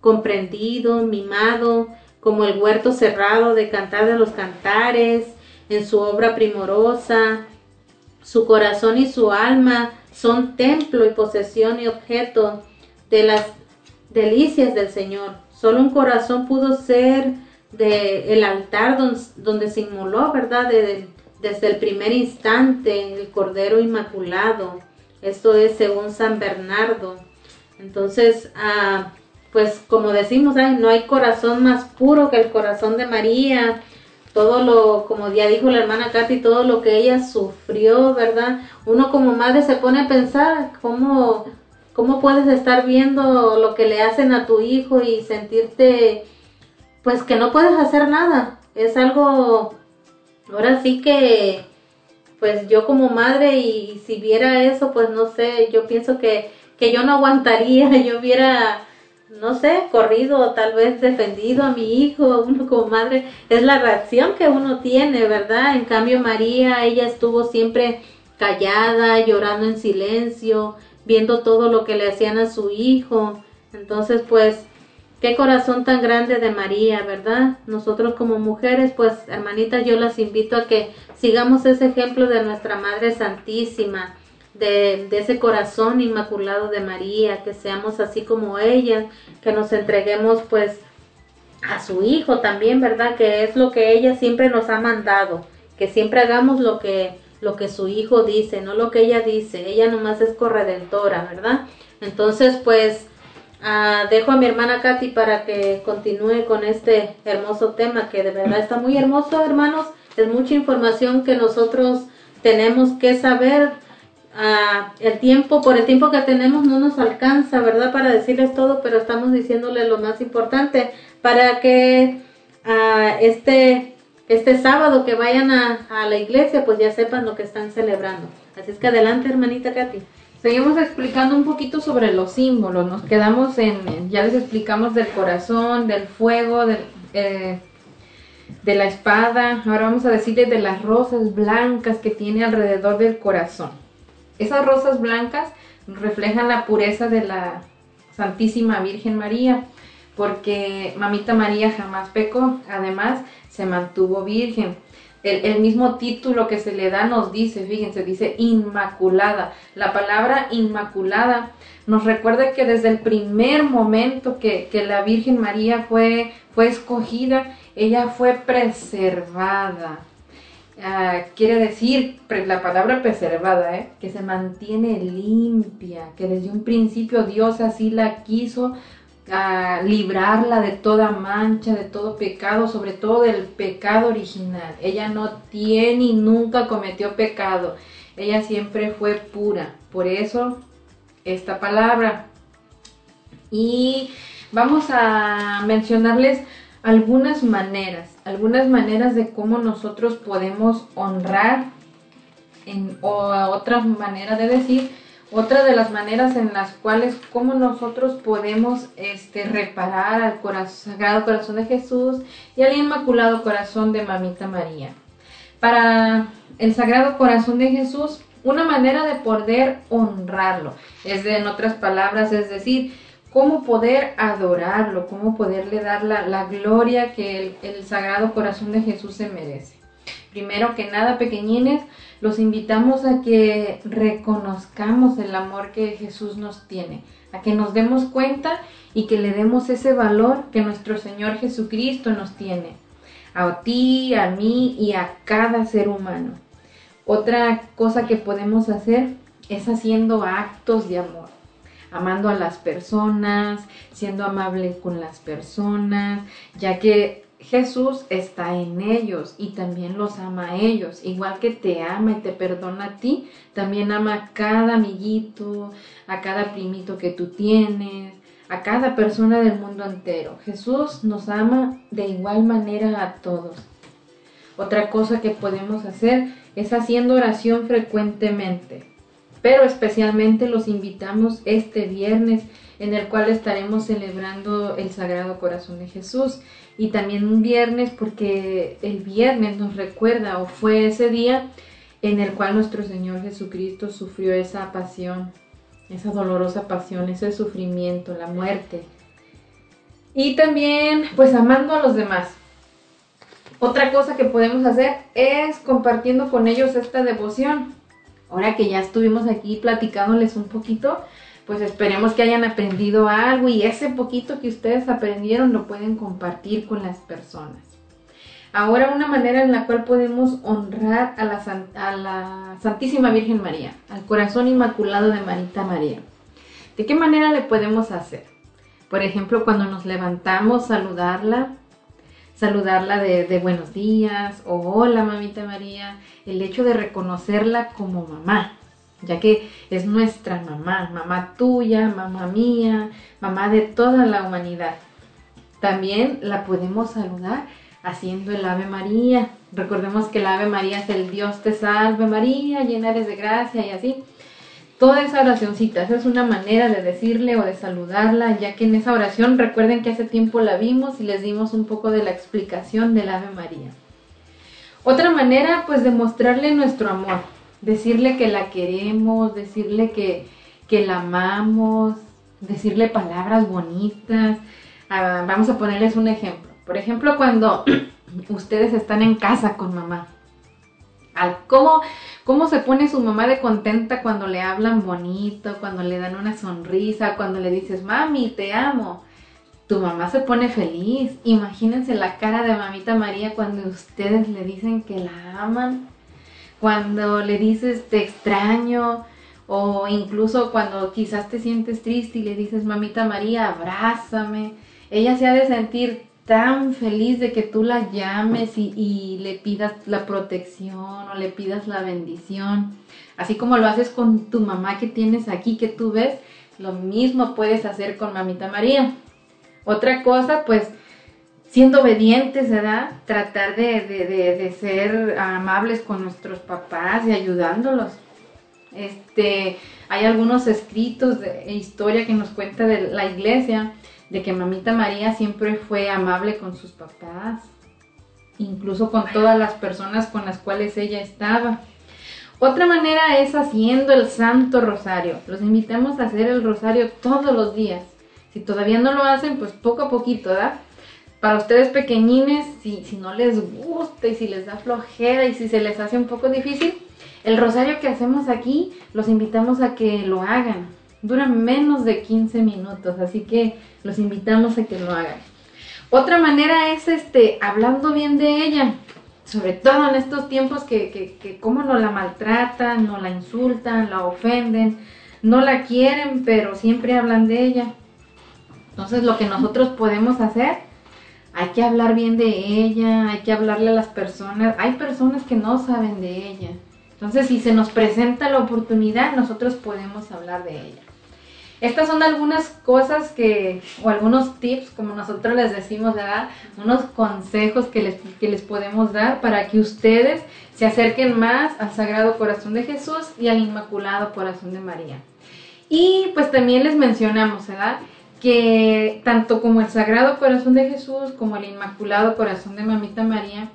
comprendido, mimado, como el huerto cerrado de cantar de los cantares, en su obra primorosa. Su corazón y su alma son templo y posesión y objeto de las delicias del Señor. Solo un corazón pudo ser de el altar donde, se inmoló, ¿verdad? desde el primer instante, el Cordero Inmaculado. Esto es según San Bernardo. Entonces, ah, pues como decimos, no hay corazón más puro que el corazón de María. Todo lo, como ya dijo la hermana Katy, todo lo que ella sufrió, ¿verdad? Uno como madre se pone a pensar cómo, cómo puedes estar viendo lo que le hacen a tu hijo y sentirte, pues que no puedes hacer nada. Es algo, ahora sí que, pues yo como madre y si viera eso, pues no sé, yo pienso que, que yo no aguantaría, yo hubiera no sé, corrido tal vez defendido a mi hijo, uno como madre, es la reacción que uno tiene, ¿verdad? En cambio María, ella estuvo siempre callada, llorando en silencio, viendo todo lo que le hacían a su hijo. Entonces, pues, qué corazón tan grande de María, ¿verdad? Nosotros como mujeres, pues, hermanitas, yo las invito a que sigamos ese ejemplo de nuestra Madre Santísima de, ese corazón inmaculado de María, que seamos así como ella, que nos entreguemos pues a su Hijo también, ¿verdad? Que es lo que ella siempre nos ha mandado, que siempre hagamos lo que, lo que su Hijo dice, no lo que ella dice, ella nomás es corredentora, ¿verdad? Entonces pues ah, dejo a mi hermana Katy para que continúe con este hermoso tema que de verdad está muy hermoso, hermanos, es mucha información que nosotros tenemos que saber el tiempo, por el tiempo que tenemos no nos alcanza, ¿verdad? Para decirles todo, pero estamos diciéndole lo más importante para que este, este sábado que vayan a, la iglesia, pues ya sepan lo que están celebrando. Así es que adelante, hermanita Katy. Seguimos explicando un poquito sobre los símbolos. Nos quedamos en, ya les explicamos del corazón, del fuego, eh, de la espada. Ahora vamos a decirles de las rosas blancas que tiene alrededor del corazón. Esas rosas blancas reflejan la pureza de la Santísima Virgen María, porque Mamita María jamás pecó, además se mantuvo virgen. El, mismo título que se le da nos dice, fíjense, dice Inmaculada. La palabra Inmaculada nos recuerda que desde el primer momento que, que la Virgen María fue, fue escogida, ella fue preservada. Ah, quiere decir la palabra preservada, ¿eh? que se mantiene limpia, que desde un principio Dios así la quiso a librarla de toda mancha, de todo pecado, sobre todo del pecado original. Ella no tiene y nunca cometió pecado. Ella siempre fue pura. Por eso esta palabra. Y vamos a mencionarles algunas maneras, algunas maneras de cómo nosotros podemos honrar, en, o otra manera de decir, otra de las maneras en las cuales cómo nosotros podemos este, reparar al corazón, Sagrado Corazón de Jesús y al Inmaculado Corazón de Mamita María. Para el Sagrado Corazón de Jesús, una manera de poder honrarlo, es de, en otras palabras, es decir, cómo poder adorarlo, cómo poderle dar la, gloria que el, Sagrado Corazón de Jesús se merece. Primero que nada, pequeñines, los invitamos a que reconozcamos el amor que Jesús nos tiene, a que nos demos cuenta y que le demos ese valor que nuestro Señor Jesucristo nos tiene, a ti, a mí y a cada ser humano. Otra cosa que podemos hacer es haciendo actos de amor amando a las personas, siendo amable con las personas, ya que Jesús está en ellos y también los ama a ellos, igual que te ama y te perdona a ti, también ama a cada amiguito, a cada primito que tú tienes, a cada persona del mundo entero. Jesús nos ama de igual manera a todos. Otra cosa que podemos hacer es haciendo oración frecuentemente, pero especialmente los invitamos este viernes en el cual estaremos celebrando el Sagrado Corazón de Jesús y también un viernes porque el viernes nos recuerda o fue ese día en el cual nuestro Señor Jesucristo sufrió esa pasión, esa dolorosa pasión, ese sufrimiento, la muerte. Y también pues amando a los demás. Otra cosa que podemos hacer es compartiendo con ellos esta devoción. Ahora que ya estuvimos aquí platicándoles un poquito, pues esperemos que hayan aprendido algo y ese poquito que ustedes aprendieron lo pueden compartir con las personas. Ahora una manera en la cual podemos honrar a la, Santísima Virgen María, al corazón inmaculado de Marita María. ¿De qué manera le podemos hacer? Por ejemplo, cuando nos levantamos, saludarla, saludarla de, buenos días o hola mamita María, el hecho de reconocerla como mamá, ya que es nuestra mamá, mamá tuya, mamá mía, mamá de toda la humanidad. También la podemos saludar haciendo el Ave María. Recordemos que el Ave María es el Dios te salve María, llena eres de gracia y así. Toda esa oracióncita, esa es una manera de decirle o de saludarla, ya que en esa oración recuerden que hace tiempo la vimos y les dimos un poco de la explicación del Ave María. Otra manera, pues, de mostrarle nuestro amor, decirle que la queremos, decirle que, que la amamos, decirle palabras bonitas. Ah, vamos a ponerles un ejemplo. Por ejemplo, cuando ustedes están en casa con mamá. ¿Cómo, ¿Cómo se pone su mamá de contenta cuando le hablan bonito, cuando le dan una sonrisa, cuando le dices, mami, te amo? Tu mamá se pone feliz. Imagínense la cara de mamita María cuando ustedes le dicen que la aman cuando le dices te extraño o incluso cuando quizás te sientes triste y le dices mamita María, abrázame. Ella se ha de sentir tan feliz de que tú la llames y, le pidas la protección o le pidas la bendición. Así como lo haces con tu mamá que tienes aquí, que tú ves, lo mismo puedes hacer con mamita María. Otra cosa, pues siendo obedientes, ¿verdad? Tratar de, ser amables con nuestros papás y ayudándolos. Este, hay algunos escritos de historia que nos cuenta de la iglesia de que mamita María siempre fue amable con sus papás, incluso con todas las personas con las cuales ella estaba. Otra manera es haciendo el Santo Rosario. Los invitamos a hacer el Rosario todos los días. Si todavía no lo hacen, pues poco a poquito, ¿verdad? Para ustedes pequeñines, si, no les gusta y si les da flojera y si se les hace un poco difícil, el rosario que hacemos aquí, los invitamos a que lo hagan. Dura menos de 15 minutos, así que los invitamos a que lo hagan. Otra manera es este, hablando bien de ella, sobre todo en estos tiempos que, que, que cómo no la maltratan, no la insultan, la ofenden, no la quieren, pero siempre hablan de ella. Entonces lo que nosotros podemos hacer hay que hablar bien de ella, hay que hablarle a las personas. Hay personas que no saben de ella. Entonces, si se nos presenta la oportunidad, nosotros podemos hablar de ella. Estas son algunas cosas que, o algunos tips, como nosotros les decimos, ¿verdad? Unos consejos que les, que les podemos dar para que ustedes se acerquen más al Sagrado Corazón de Jesús y al Inmaculado Corazón de María. Y pues también les mencionamos, ¿verdad? Que tanto como el Sagrado Corazón de Jesús como el Inmaculado Corazón de Mamita María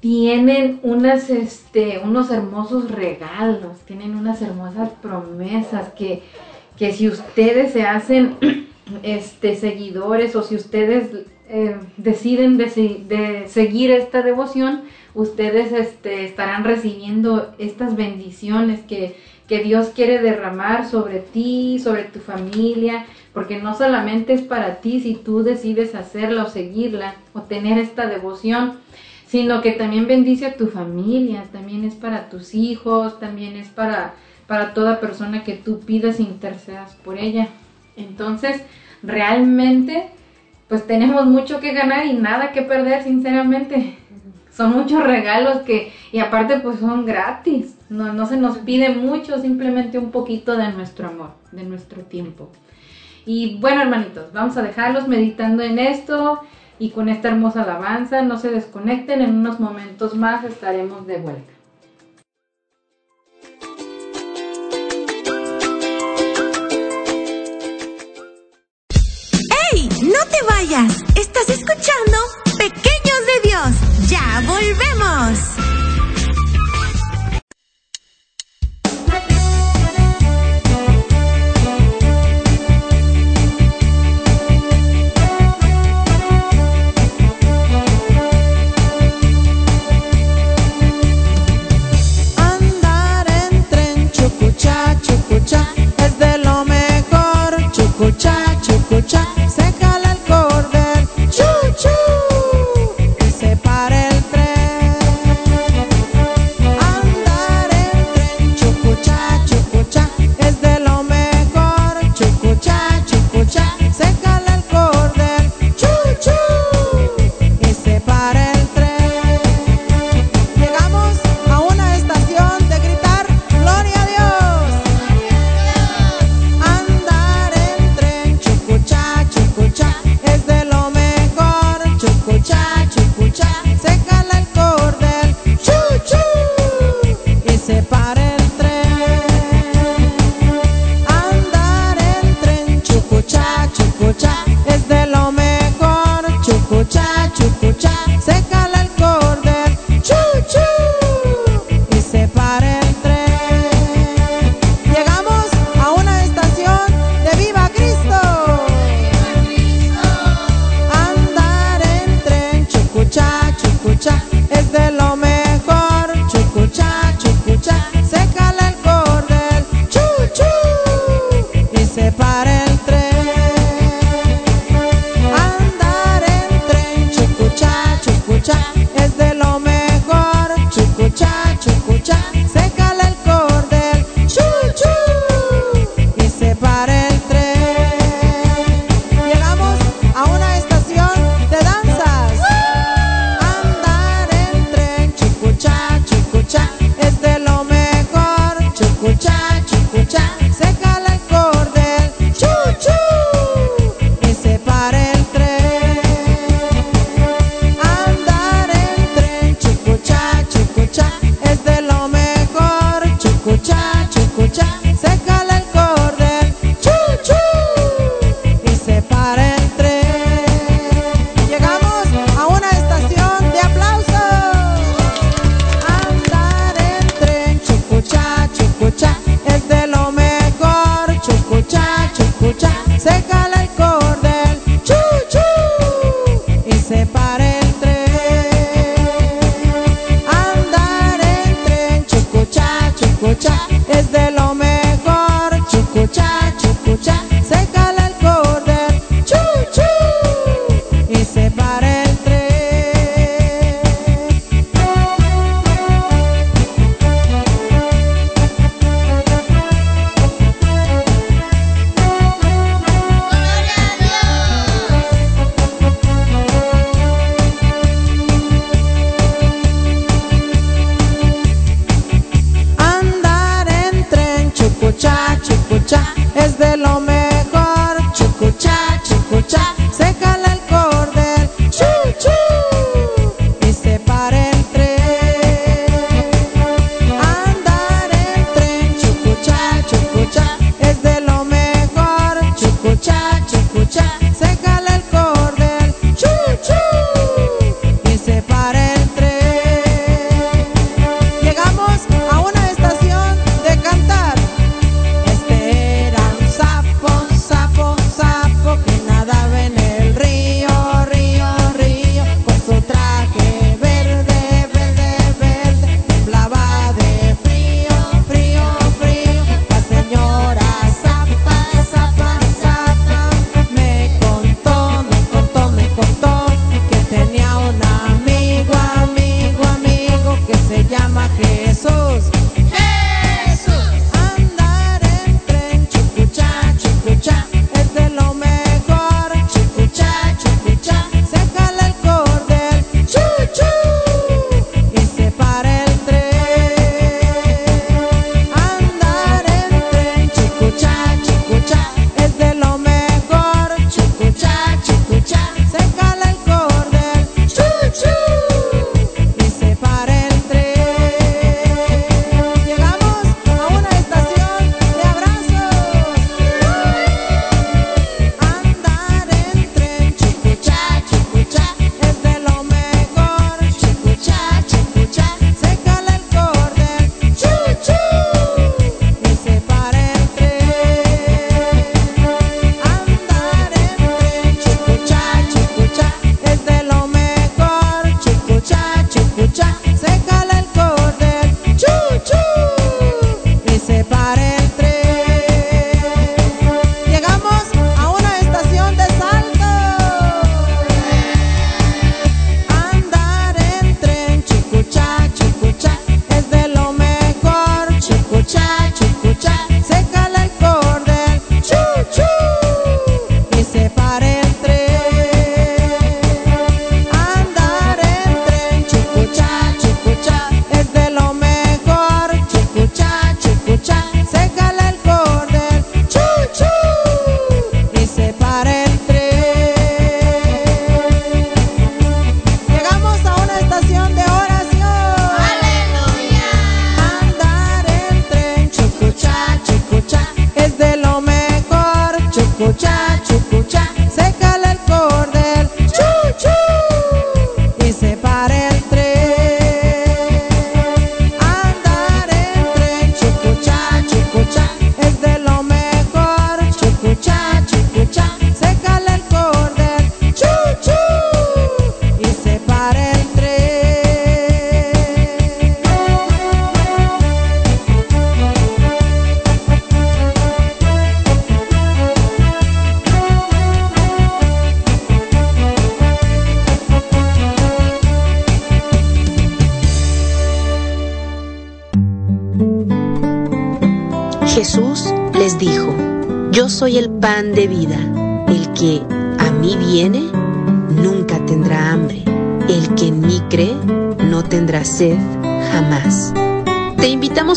tienen unas, este, unos hermosos regalos, tienen unas hermosas promesas que, que si ustedes se hacen este, seguidores o si ustedes eh, deciden de, seguir esta devoción, ustedes este, estarán recibiendo estas bendiciones que, que Dios quiere derramar sobre ti, sobre tu familia, porque no solamente es para ti si tú decides hacerla o seguirla o tener esta devoción, sino que también bendice a tu familia, también es para tus hijos, también es para, para toda persona que tú pidas e intercedas por ella. Entonces, realmente, pues tenemos mucho que ganar y nada que perder, sinceramente. Son muchos regalos que, y aparte pues son gratis. No, se nos pide mucho, simplemente un poquito de nuestro amor, de nuestro tiempo. Y bueno, hermanitos, vamos a dejarlos meditando en esto y con esta hermosa alabanza. No se desconecten, en unos momentos más estaremos de vuelta. ¡Ey! ¡No te vayas! ¿Estás escuchando? Pequeños de Dios. Ya volvemos. muchacho.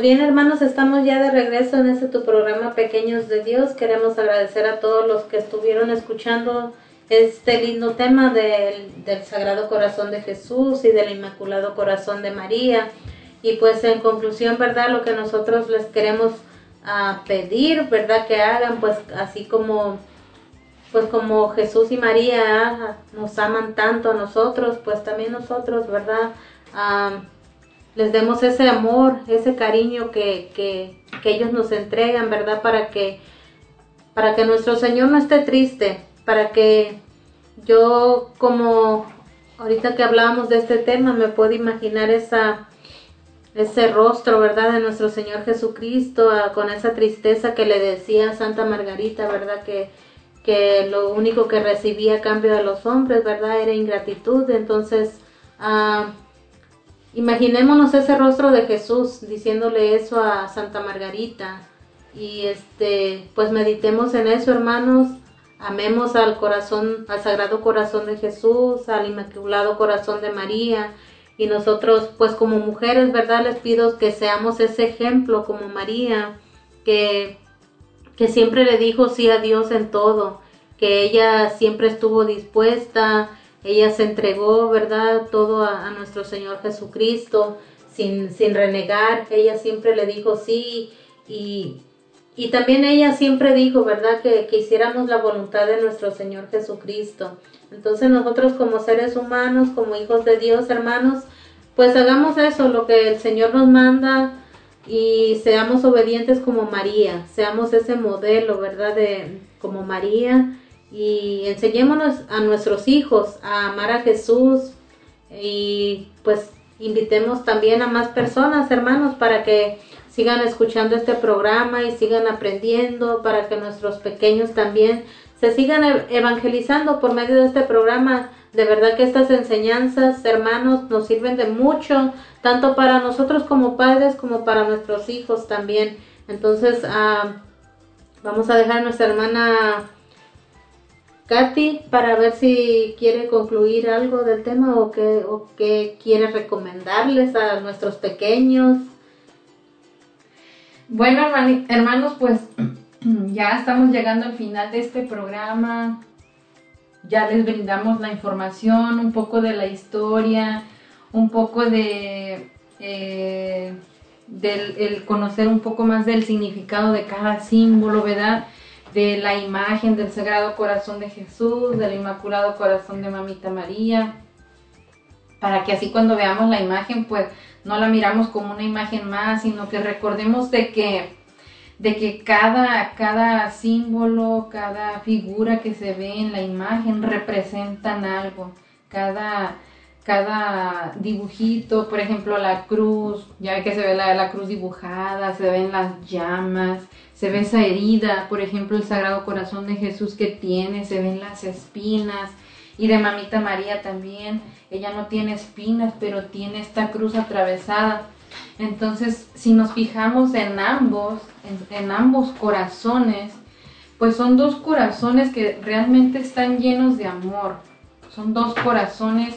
Pues bien, hermanos, estamos ya de regreso en este tu programa Pequeños de Dios. Queremos agradecer a todos los que estuvieron escuchando este lindo tema del, del Sagrado Corazón de Jesús y del Inmaculado Corazón de María. Y pues en conclusión, ¿verdad? Lo que nosotros les queremos ah, pedir, ¿verdad? Que hagan, pues así como, pues como Jesús y María nos aman tanto a nosotros, pues también nosotros, ¿verdad? Ah, les demos ese amor, ese cariño que, que, ellos nos entregan, ¿verdad? Para que, para que nuestro Señor no esté triste, para que yo como ahorita que hablábamos de este tema me puedo imaginar esa ese rostro, ¿verdad? De nuestro Señor Jesucristo, ah, con esa tristeza que le decía Santa Margarita, ¿verdad? Que, que lo único que recibía a cambio de los hombres, ¿verdad? Era ingratitud. Entonces, ah, imaginémonos ese rostro de Jesús diciéndole eso a Santa Margarita. Y este, pues meditemos en eso, hermanos. Amemos al corazón, al Sagrado Corazón de Jesús, al Inmaculado Corazón de María. Y nosotros, pues como mujeres, ¿verdad? Les pido que seamos ese ejemplo como María, que, que siempre le dijo sí a Dios en todo, que ella siempre estuvo dispuesta, ella se entregó, ¿verdad? Todo a, nuestro Señor Jesucristo, sin, sin renegar, ella siempre le dijo sí y, y también ella siempre dijo, ¿verdad? Que, que hiciéramos la voluntad de nuestro Señor Jesucristo. Entonces nosotros como seres humanos, como hijos de Dios, hermanos, pues hagamos eso, lo que el Señor nos manda y seamos obedientes como María, seamos ese modelo, ¿verdad? De como María y enseñémonos a nuestros hijos a amar a Jesús y pues invitemos también a más personas, hermanos, para que sigan escuchando este programa y sigan aprendiendo, para que nuestros pequeños también se sigan e- evangelizando por medio de este programa. De verdad que estas enseñanzas, hermanos, nos sirven de mucho, tanto para nosotros como padres, como para nuestros hijos también. Entonces, ah, vamos a dejar a nuestra hermana Katy para ver si quiere concluir algo del tema o que, o que quiere recomendarles a nuestros pequeños. Bueno, hermanos, pues ya estamos llegando al final de este programa. Ya les brindamos la información, un poco de la historia, un poco de eh, el conocer un poco más del significado de cada símbolo, ¿verdad? De la imagen del Sagrado Corazón de Jesús, del Inmaculado Corazón de Mamita María, para que así cuando veamos la imagen, pues no la miramos como una imagen más, sino que recordemos de que de que cada, cada símbolo, cada figura que se ve en la imagen representan algo. Cada, cada dibujito, por ejemplo, la cruz, ya que se ve la, la cruz dibujada, se ven las llamas, se ve esa herida, por ejemplo, el Sagrado Corazón de Jesús que tiene, se ven las espinas, y de Mamita María también, ella no tiene espinas, pero tiene esta cruz atravesada. Entonces, si nos fijamos en ambos, en, en ambos corazones, pues son dos corazones que realmente están llenos de amor. Son dos corazones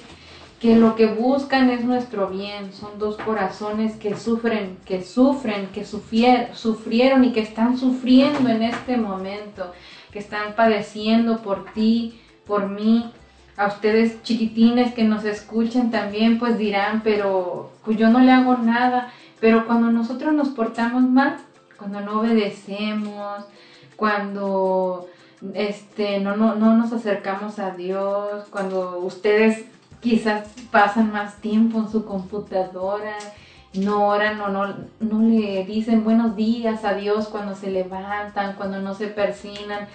que lo que buscan es nuestro bien. Son dos corazones que sufren, que sufren, que sufier- sufrieron y que están sufriendo en este momento, que están padeciendo por ti, por mí. A ustedes chiquitines que nos escuchan también pues dirán, pero pues yo no le hago nada. Pero cuando nosotros nos portamos mal, cuando no obedecemos, cuando este, no, no, no nos acercamos a Dios, cuando ustedes quizás pasan más tiempo en su computadora, no oran o no, le dicen buenos días a Dios cuando se levantan, cuando no se persinan.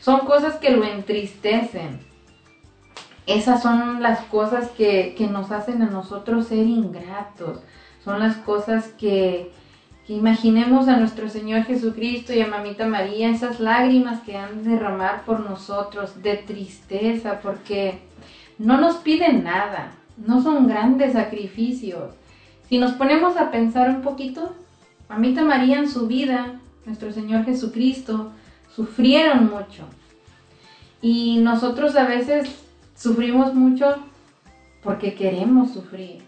Son cosas que lo entristecen. Esas son las cosas que, nos hacen a nosotros ser ingratos. Son las cosas que, que imaginemos a nuestro Señor Jesucristo y a Mamita María, esas lágrimas que han de derramar por nosotros de tristeza, porque no nos piden nada, no son grandes sacrificios. Si nos ponemos a pensar un poquito, Mamita María en su vida, nuestro Señor Jesucristo, sufrieron mucho. Y nosotros a veces sufrimos mucho porque queremos sufrir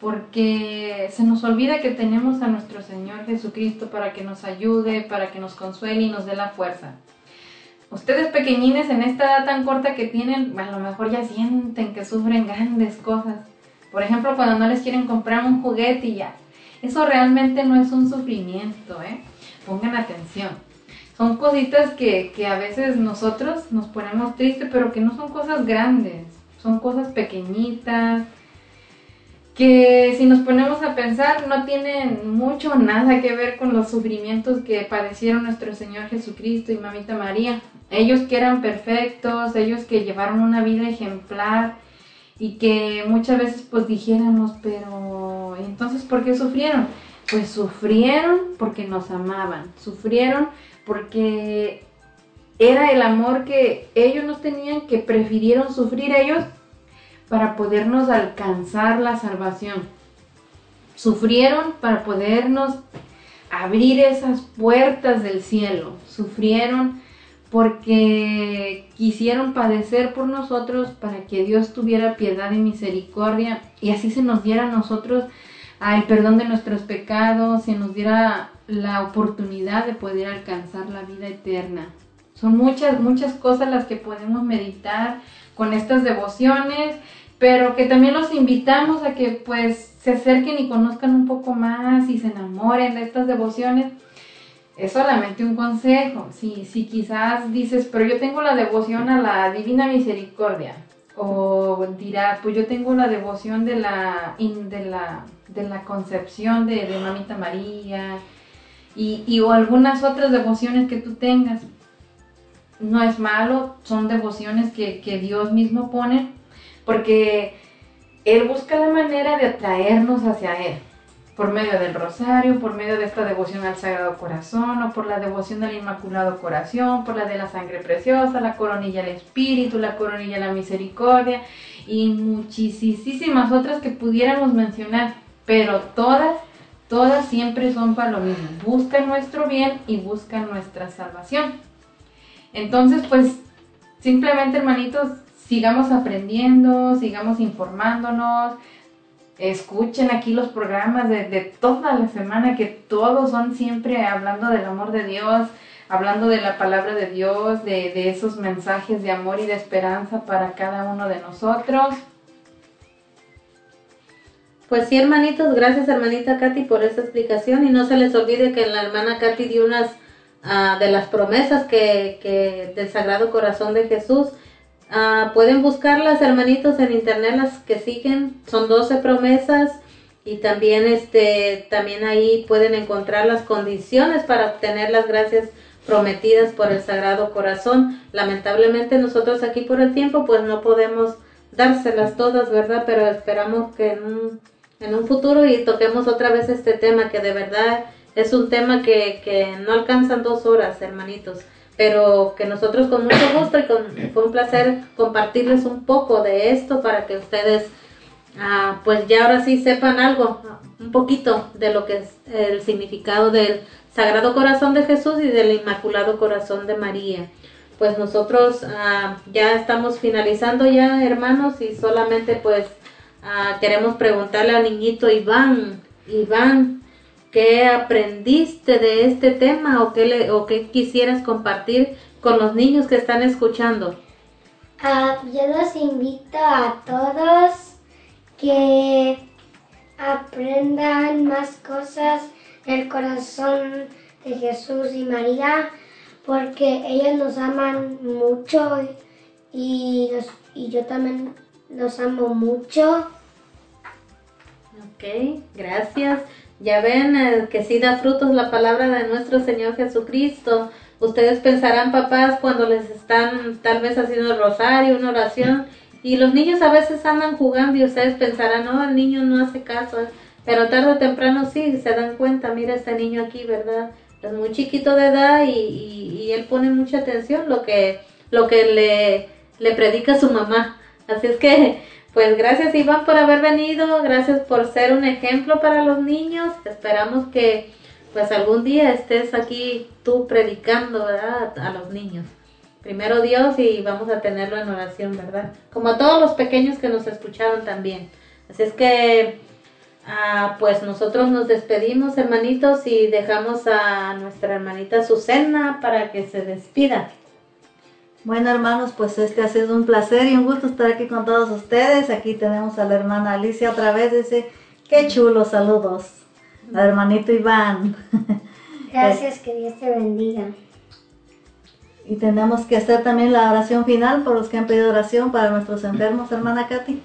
porque se nos olvida que tenemos a nuestro Señor Jesucristo para que nos ayude, para que nos consuele y nos dé la fuerza. Ustedes pequeñines en esta edad tan corta que tienen, a lo mejor ya sienten que sufren grandes cosas. Por ejemplo, cuando no les quieren comprar un juguete y ya. Eso realmente no es un sufrimiento, ¿eh? Pongan atención. Son cositas que, que a veces nosotros nos ponemos tristes, pero que no son cosas grandes. Son cosas pequeñitas, que si nos ponemos a pensar no tienen mucho nada que ver con los sufrimientos que padecieron nuestro Señor Jesucristo y Mamita María. Ellos que eran perfectos, ellos que llevaron una vida ejemplar y que muchas veces pues dijéramos, pero entonces ¿por qué sufrieron? Pues sufrieron porque nos amaban, sufrieron porque era el amor que ellos nos tenían que prefirieron sufrir ellos para podernos alcanzar la salvación. Sufrieron para podernos abrir esas puertas del cielo. Sufrieron porque quisieron padecer por nosotros para que Dios tuviera piedad y misericordia y así se nos diera a nosotros el perdón de nuestros pecados, se nos diera la oportunidad de poder alcanzar la vida eterna. Son muchas, muchas cosas las que podemos meditar con estas devociones, pero que también los invitamos a que pues se acerquen y conozcan un poco más y se enamoren de estas devociones. Es solamente un consejo. Si, si quizás dices, pero yo tengo la devoción a la Divina Misericordia, o dirás, pues yo tengo la devoción de la, de la, de la concepción de, de Mamita María, y, y o algunas otras devociones que tú tengas no es malo, son devociones que, que, Dios mismo pone, porque Él busca la manera de atraernos hacia Él, por medio del rosario, por medio de esta devoción al Sagrado Corazón, o por la devoción al Inmaculado Corazón, por la de la sangre preciosa, la coronilla al Espíritu, la coronilla a la misericordia, y muchísimas otras que pudiéramos mencionar, pero todas, todas siempre son para lo mismo, buscan nuestro bien y buscan nuestra salvación. Entonces, pues, simplemente, hermanitos, sigamos aprendiendo, sigamos informándonos, escuchen aquí los programas de, de, toda la semana, que todos son siempre hablando del amor de Dios, hablando de la palabra de Dios, de, de esos mensajes de amor y de esperanza para cada uno de nosotros. Pues sí, hermanitos, gracias hermanita Katy por esta explicación y no se les olvide que la hermana Katy dio unas uh, de las promesas que, que, del Sagrado Corazón de Jesús. Uh, pueden buscarlas, hermanitos, en internet, las que siguen. Son 12 promesas y también, este, también ahí pueden encontrar las condiciones para obtener las gracias prometidas por el Sagrado Corazón. Lamentablemente nosotros aquí por el tiempo pues no podemos dárselas todas, ¿verdad? Pero esperamos que en un, en un futuro y toquemos otra vez este tema que de verdad es un tema que, que no alcanzan dos horas, hermanitos, pero que nosotros con mucho gusto y con, con un placer compartirles un poco de esto para que ustedes, ah, pues ya ahora sí sepan algo, un poquito de lo que es el significado del Sagrado Corazón de Jesús y del Inmaculado Corazón de María. Pues nosotros ah, ya estamos finalizando ya, hermanos, y solamente pues ah, queremos preguntarle al niñito Iván, Iván, ¿qué aprendiste de este tema o qué, le, o qué quisieras compartir con los niños que están escuchando? Ah, yo los invito a todos que aprendan más cosas del corazón de Jesús y María, porque ellos nos aman mucho y, los- y yo también los amo mucho. Ok, gracias. Ya ven eh, que sí da frutos la palabra de nuestro Señor Jesucristo. Ustedes pensarán, papás, cuando les están tal vez haciendo el rosario, una oración, y los niños a veces andan jugando y ustedes pensarán, no, el niño no hace caso, pero tarde o temprano sí, se dan cuenta, mira este niño aquí, ¿verdad? Es muy chiquito de edad y, y- y él pone mucha atención lo que, lo que le, le predica su mamá. Así es que, pues gracias Iván por haber venido, gracias por ser un ejemplo para los niños. Esperamos que pues algún día estés aquí tú predicando, ¿verdad? A los niños. Primero Dios y vamos a tenerlo en oración, ¿verdad? Como a todos los pequeños que nos escucharon también. Así es que, ah, pues nosotros nos despedimos, hermanitos, y dejamos a nuestra hermanita Susana para que se despida. Bueno, hermanos, pues este ha sido un placer y un gusto estar aquí con todos ustedes. Aquí tenemos a la hermana Alicia otra vez. Dice, qué chulo, saludos. Al hermanito Iván. Gracias, que Dios te bendiga. Y tenemos que hacer también la oración final por los que han pedido oración para nuestros enfermos, hermana Katy.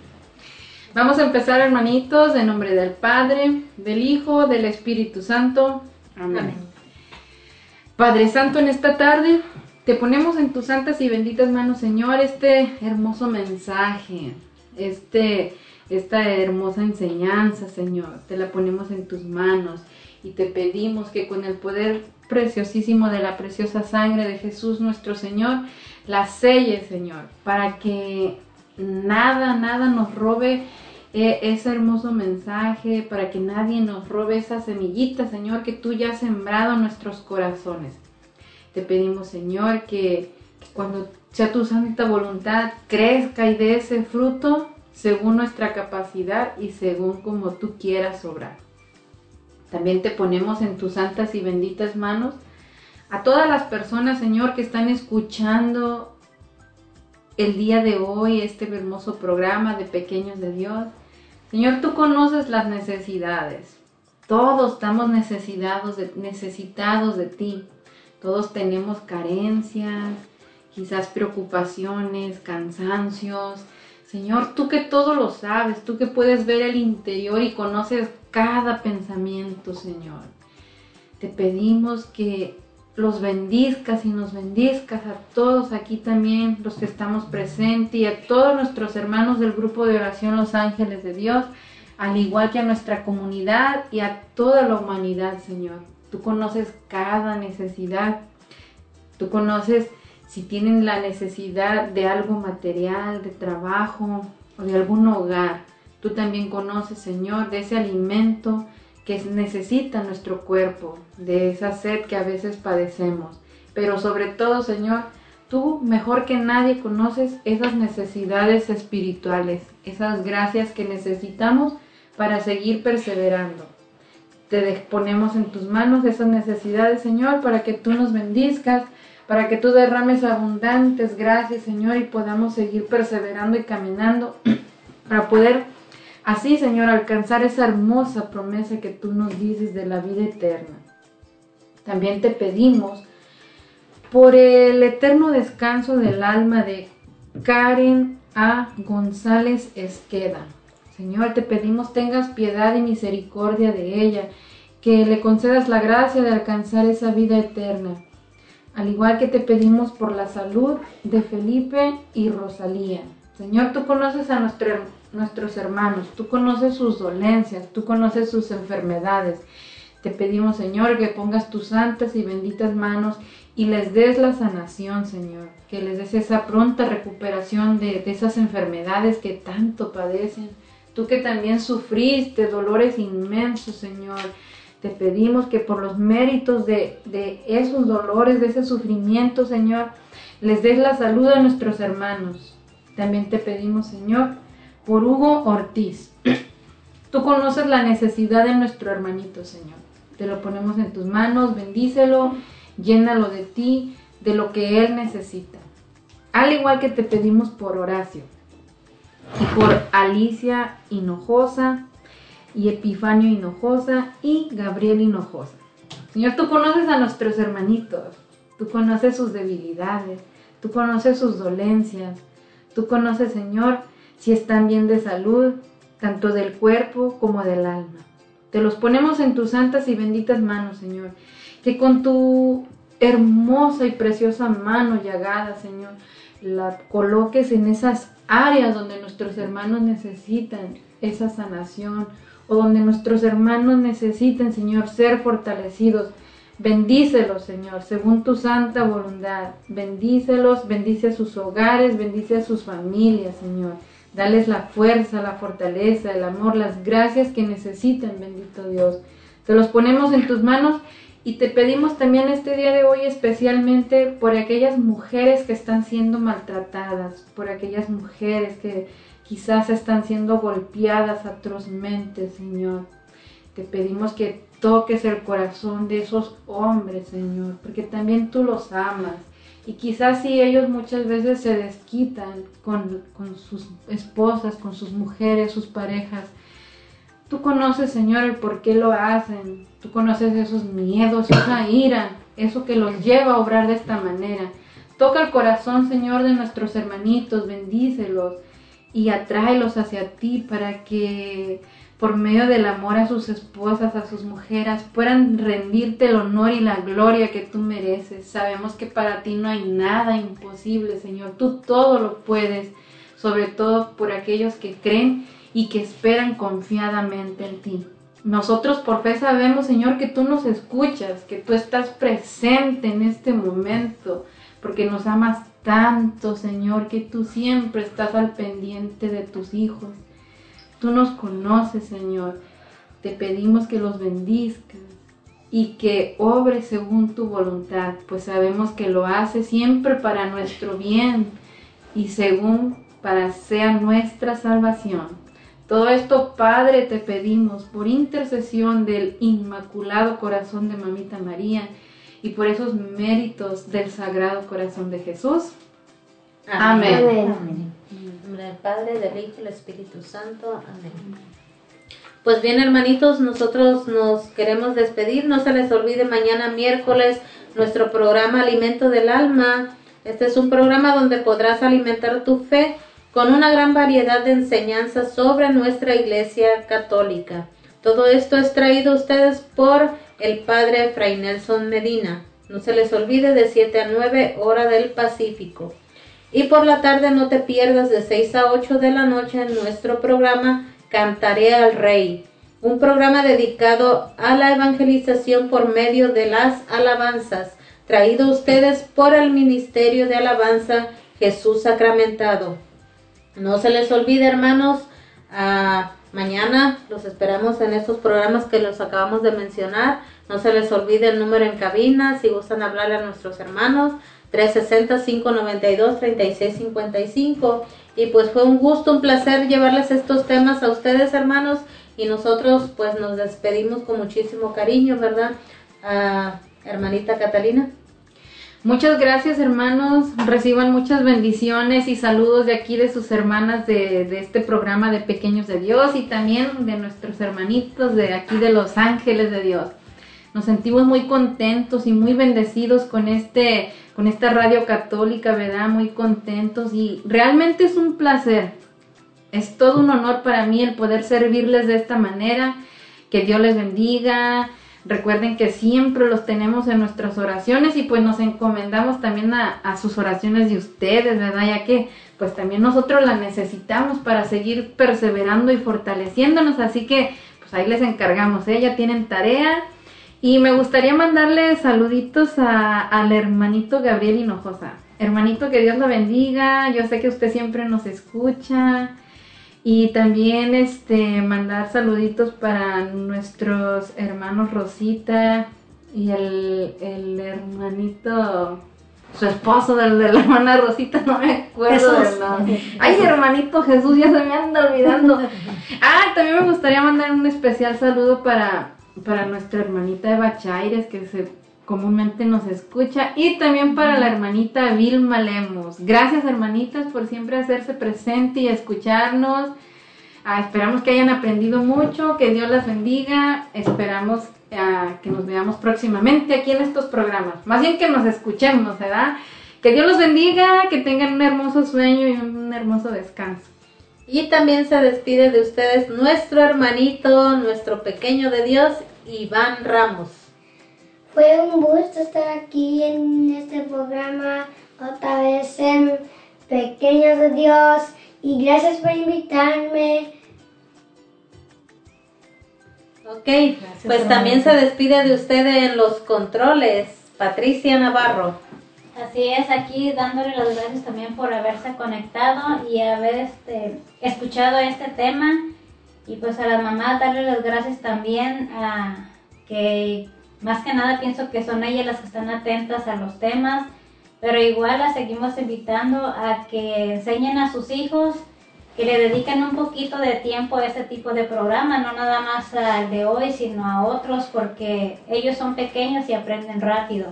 Vamos a empezar, hermanitos, en nombre del Padre, del Hijo, del Espíritu Santo. Amén. Padre Santo, en esta tarde te ponemos en tus santas y benditas manos, Señor, este hermoso mensaje, este, esta hermosa enseñanza, Señor. Te la ponemos en tus manos y te pedimos que con el poder preciosísimo de la preciosa sangre de Jesús nuestro Señor, la selle, Señor, para que nada, nada nos robe eh, ese hermoso mensaje, para que nadie nos robe esa semillita, Señor, que tú ya has sembrado en nuestros corazones. Te pedimos, Señor, que, cuando sea tu santa voluntad crezca y dé ese fruto según nuestra capacidad y según como tú quieras obrar. También te ponemos en tus santas y benditas manos a todas las personas, Señor, que están escuchando el día de hoy este hermoso programa de Pequeños de Dios. Señor, tú conoces las necesidades. Todos estamos necesitados de, necesitados de ti. Todos tenemos carencias, quizás preocupaciones, cansancios. Señor, tú que todo lo sabes, tú que puedes ver el interior y conoces cada pensamiento, Señor. Te pedimos que los bendizcas y nos bendizcas a todos aquí también, los que estamos presentes y a todos nuestros hermanos del grupo de oración Los Ángeles de Dios, al igual que a nuestra comunidad y a toda la humanidad, Señor. Tú conoces cada necesidad, tú conoces si tienen la necesidad de algo material, de trabajo o de algún hogar. Tú también conoces, Señor, de ese alimento que necesita nuestro cuerpo, de esa sed que a veces padecemos. Pero sobre todo, Señor, tú mejor que nadie conoces esas necesidades espirituales, esas gracias que necesitamos para seguir perseverando. Te ponemos en tus manos esas necesidades, Señor, para que tú nos bendizcas, para que tú derrames abundantes gracias, Señor, y podamos seguir perseverando y caminando para poder así, Señor, alcanzar esa hermosa promesa que tú nos dices de la vida eterna. También te pedimos por el eterno descanso del alma de Karen A. González Esqueda. Señor, te pedimos tengas piedad y misericordia de ella, que le concedas la gracia de alcanzar esa vida eterna. Al igual que te pedimos por la salud de Felipe y Rosalía. Señor, tú conoces a nuestro, nuestros hermanos, tú conoces sus dolencias, tú conoces sus enfermedades. Te pedimos, Señor, que pongas tus santas y benditas manos y les des la sanación, Señor, que les des esa pronta recuperación de esas enfermedades que tanto padecen. Tú que también sufriste dolores inmensos, Señor, te pedimos que por los méritos de, de, esos dolores, de ese sufrimiento, Señor, les des la salud a nuestros hermanos. También te pedimos, Señor, por Hugo Ortiz. Tú conoces la necesidad de nuestro hermanito, Señor. Te lo ponemos en tus manos, bendícelo, llénalo de ti, de lo que él necesita. Al igual que te pedimos por Horacio y por Alicia Hinojosa y Epifanio Hinojosa y Gabriel Hinojosa. Señor, tú conoces a nuestros hermanitos, tú conoces sus debilidades, tú conoces sus dolencias, tú conoces, Señor, si están bien de salud, tanto del cuerpo como del alma. Te los ponemos en tus santas y benditas manos, Señor. Que con tu hermosa y preciosa mano llagada, Señor, la coloques en esas áreas donde nuestros hermanos necesitan esa sanación o donde nuestros hermanos necesiten, Señor, ser fortalecidos. Bendícelos, Señor, según tu santa voluntad. Bendícelos, bendice a sus hogares, bendice a sus familias, Señor. Dales la fuerza, la fortaleza, el amor, las gracias que necesitan, bendito Dios. Te los ponemos en tus manos y te pedimos también este día de hoy especialmente por aquellas mujeres que están siendo maltratadas, por aquellas mujeres que quizás están siendo golpeadas atrozmente, Señor. Te pedimos que toques el corazón de esos hombres, Señor, porque también tú los amas. Y quizás si ellos muchas veces se desquitan con, con sus esposas, con sus mujeres, sus parejas, Tú conoces, Señor, el por qué lo hacen. Tú conoces esos miedos, esa ira, eso que los lleva a obrar de esta manera. Toca el corazón, Señor, de nuestros hermanitos, bendícelos y atráelos hacia ti para que por medio del amor a sus esposas, a sus mujeres, puedan rendirte el honor y la gloria que tú mereces. Sabemos que para ti no hay nada imposible, Señor. Tú todo lo puedes, sobre todo por aquellos que creen y que esperan confiadamente en ti. Nosotros por fe sabemos, Señor, que tú nos escuchas, que tú estás presente en este momento, porque nos amas tanto, Señor, que tú siempre estás al pendiente de tus hijos. Tú nos conoces, Señor. Te pedimos que los bendizcas y que obre según tu voluntad, pues sabemos que lo hace siempre para nuestro bien y según para sea nuestra salvación. Todo esto, Padre, te pedimos por intercesión del Inmaculado Corazón de Mamita María y por esos méritos del Sagrado Corazón de Jesús. Amén. Amén. En nombre del Padre, del Hijo y del Espíritu Santo. Amén. Pues bien, hermanitos, nosotros nos queremos despedir. No se les olvide mañana miércoles nuestro programa Alimento del Alma. Este es un programa donde podrás alimentar tu fe con una gran variedad de enseñanzas sobre nuestra Iglesia Católica. Todo esto es traído a ustedes por el Padre Fray Nelson Medina. No se les olvide de 7 a 9 hora del Pacífico. Y por la tarde no te pierdas de 6 a 8 de la noche en nuestro programa Cantaré al Rey, un programa dedicado a la evangelización por medio de las alabanzas, traído a ustedes por el Ministerio de Alabanza Jesús Sacramentado. No se les olvide, hermanos, mañana los esperamos en estos programas que los acabamos de mencionar. No se les olvide el número en cabina si gustan hablarle a nuestros hermanos. 360-592-3655. Y pues fue un gusto, un placer llevarles estos temas a ustedes, hermanos. Y nosotros pues nos despedimos con muchísimo cariño, ¿verdad? hermanita Catalina. Muchas gracias hermanos, reciban muchas bendiciones y saludos de aquí de sus hermanas de, este programa de Pequeños de Dios y también de nuestros hermanitos de aquí de Los Ángeles de Dios. Nos sentimos muy contentos y muy bendecidos con este, con esta radio católica, ¿verdad? Muy contentos y realmente es un placer. Es todo un honor para mí el poder servirles de esta manera. Que Dios les bendiga, Recuerden que siempre los tenemos en nuestras oraciones y pues nos encomendamos también a, sus oraciones de ustedes, ¿verdad? Ya que pues también nosotros las necesitamos para seguir perseverando y fortaleciéndonos, así que pues ahí les encargamos, ¿eh? Ya tienen tarea. Y me gustaría mandarle saluditos al hermanito Gabriel Hinojosa. Hermanito, que Dios lo bendiga. Yo sé que usted siempre nos escucha. Y también este mandar saluditos para nuestros hermanos Rosita y el, el hermanito su esposo, del de la hermana Rosita, no me acuerdo Jesús. del nombre. Ay, hermanito Jesús, ya se me anda olvidando. Ah, también me gustaría mandar un especial saludo para, para nuestra hermanita Eva Chaires, que se comúnmente nos escucha, y también para la hermanita Vilma Lemos. Gracias, hermanitas, por siempre hacerse presente y escucharnos. Ah, esperamos que hayan aprendido mucho, que Dios las bendiga. Esperamos ah, que nos veamos próximamente aquí en estos programas. Más bien que nos escuchemos, ¿verdad? Que Dios los bendiga, que tengan un hermoso sueño y un hermoso descanso. Y también se despide de ustedes nuestro hermanito, nuestro pequeño de Dios, Iván Ramos. Fue un gusto estar aquí en este programa, otra vez en Pequeños de Dios, y gracias por invitarme. Ok, pues también se despide de ustedes en los controles, Patricia Navarro. Así es, aquí dándole las gracias también por haberse conectado y haber este, escuchado este tema. Y pues a las mamás darle las gracias también a que más que nada pienso que son ellas las que están atentas a los temas, pero igual las seguimos invitando a que enseñen a sus hijos, que le dediquen un poquito de tiempo a este tipo de programa, no nada más al de hoy, sino a otros, porque ellos son pequeños y aprenden rápido.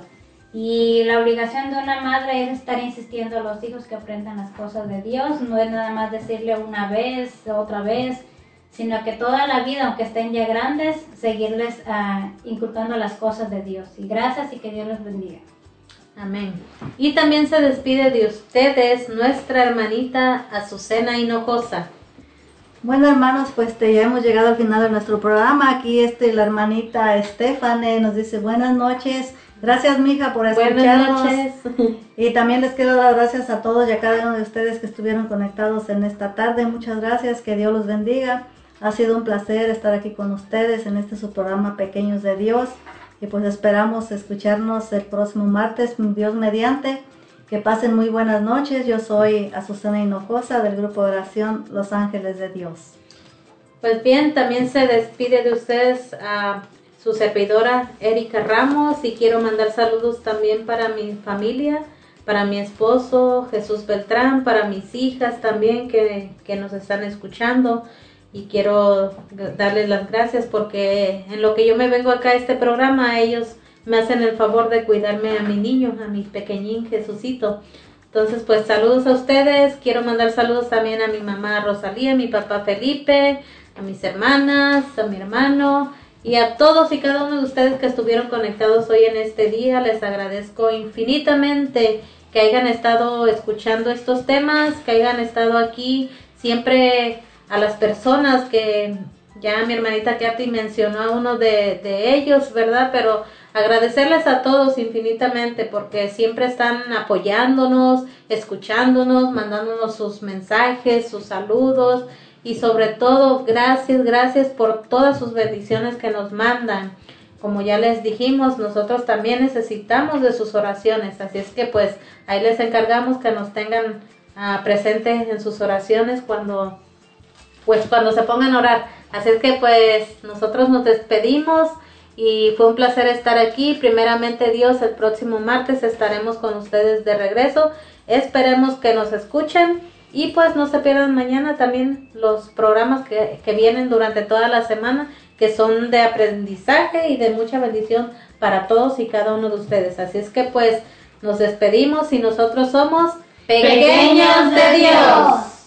Y la obligación de una madre es estar insistiendo a los hijos que aprendan las cosas de Dios, no es nada más decirle una vez, otra vez, sino que toda la vida, aunque estén ya grandes, seguirles ah, inculcando las cosas de Dios. Y gracias y que Dios los bendiga. Amén. Y también se despide de ustedes nuestra hermanita Azucena Hinojosa. Bueno, hermanos, pues te, ya hemos llegado al final de nuestro programa. Aquí este, la hermanita Estefane nos dice buenas noches. Gracias, mija, por escucharnos. Buenas noches. Y también les quiero dar gracias a todos y a cada uno de ustedes que estuvieron conectados en esta tarde. Muchas gracias, que Dios los bendiga. Ha sido un placer estar aquí con ustedes en este su programa Pequeños de Dios. Y pues esperamos escucharnos el próximo martes, Dios mediante. Que pasen muy buenas noches. Yo soy Azucena Hinojosa del grupo de oración Los Ángeles de Dios. Pues bien, también se despide de ustedes a su servidora Erika Ramos y quiero mandar saludos también para mi familia, para mi esposo Jesús Beltrán, para mis hijas también que, que nos están escuchando y quiero darles las gracias porque en lo que yo me vengo acá a este programa ellos me hacen el favor de cuidarme a mi niño, a mi pequeñín Jesucito. Entonces, pues saludos a ustedes. Quiero mandar saludos también a mi mamá Rosalía, a mi papá Felipe, a mis hermanas, a mi hermano y a todos y cada uno de ustedes que estuvieron conectados hoy en este día. Les agradezco infinitamente que hayan estado escuchando estos temas, que hayan estado aquí siempre a las personas que ya mi hermanita Katy mencionó a uno de, de ellos, ¿verdad? Pero agradecerles a todos infinitamente porque siempre están apoyándonos, escuchándonos, mandándonos sus mensajes, sus saludos y sobre todo gracias, gracias por todas sus bendiciones que nos mandan. Como ya les dijimos, nosotros también necesitamos de sus oraciones, así es que pues ahí les encargamos que nos tengan ah, presentes en sus oraciones cuando pues cuando se pongan a orar. Así es que pues nosotros nos despedimos y fue un placer estar aquí. Primeramente Dios, el próximo martes estaremos con ustedes de regreso. Esperemos que nos escuchen y pues no se pierdan mañana también los programas que, que vienen durante toda la semana que son de aprendizaje y de mucha bendición para todos y cada uno de ustedes. Así es que pues nos despedimos y nosotros somos Pequeños de Dios.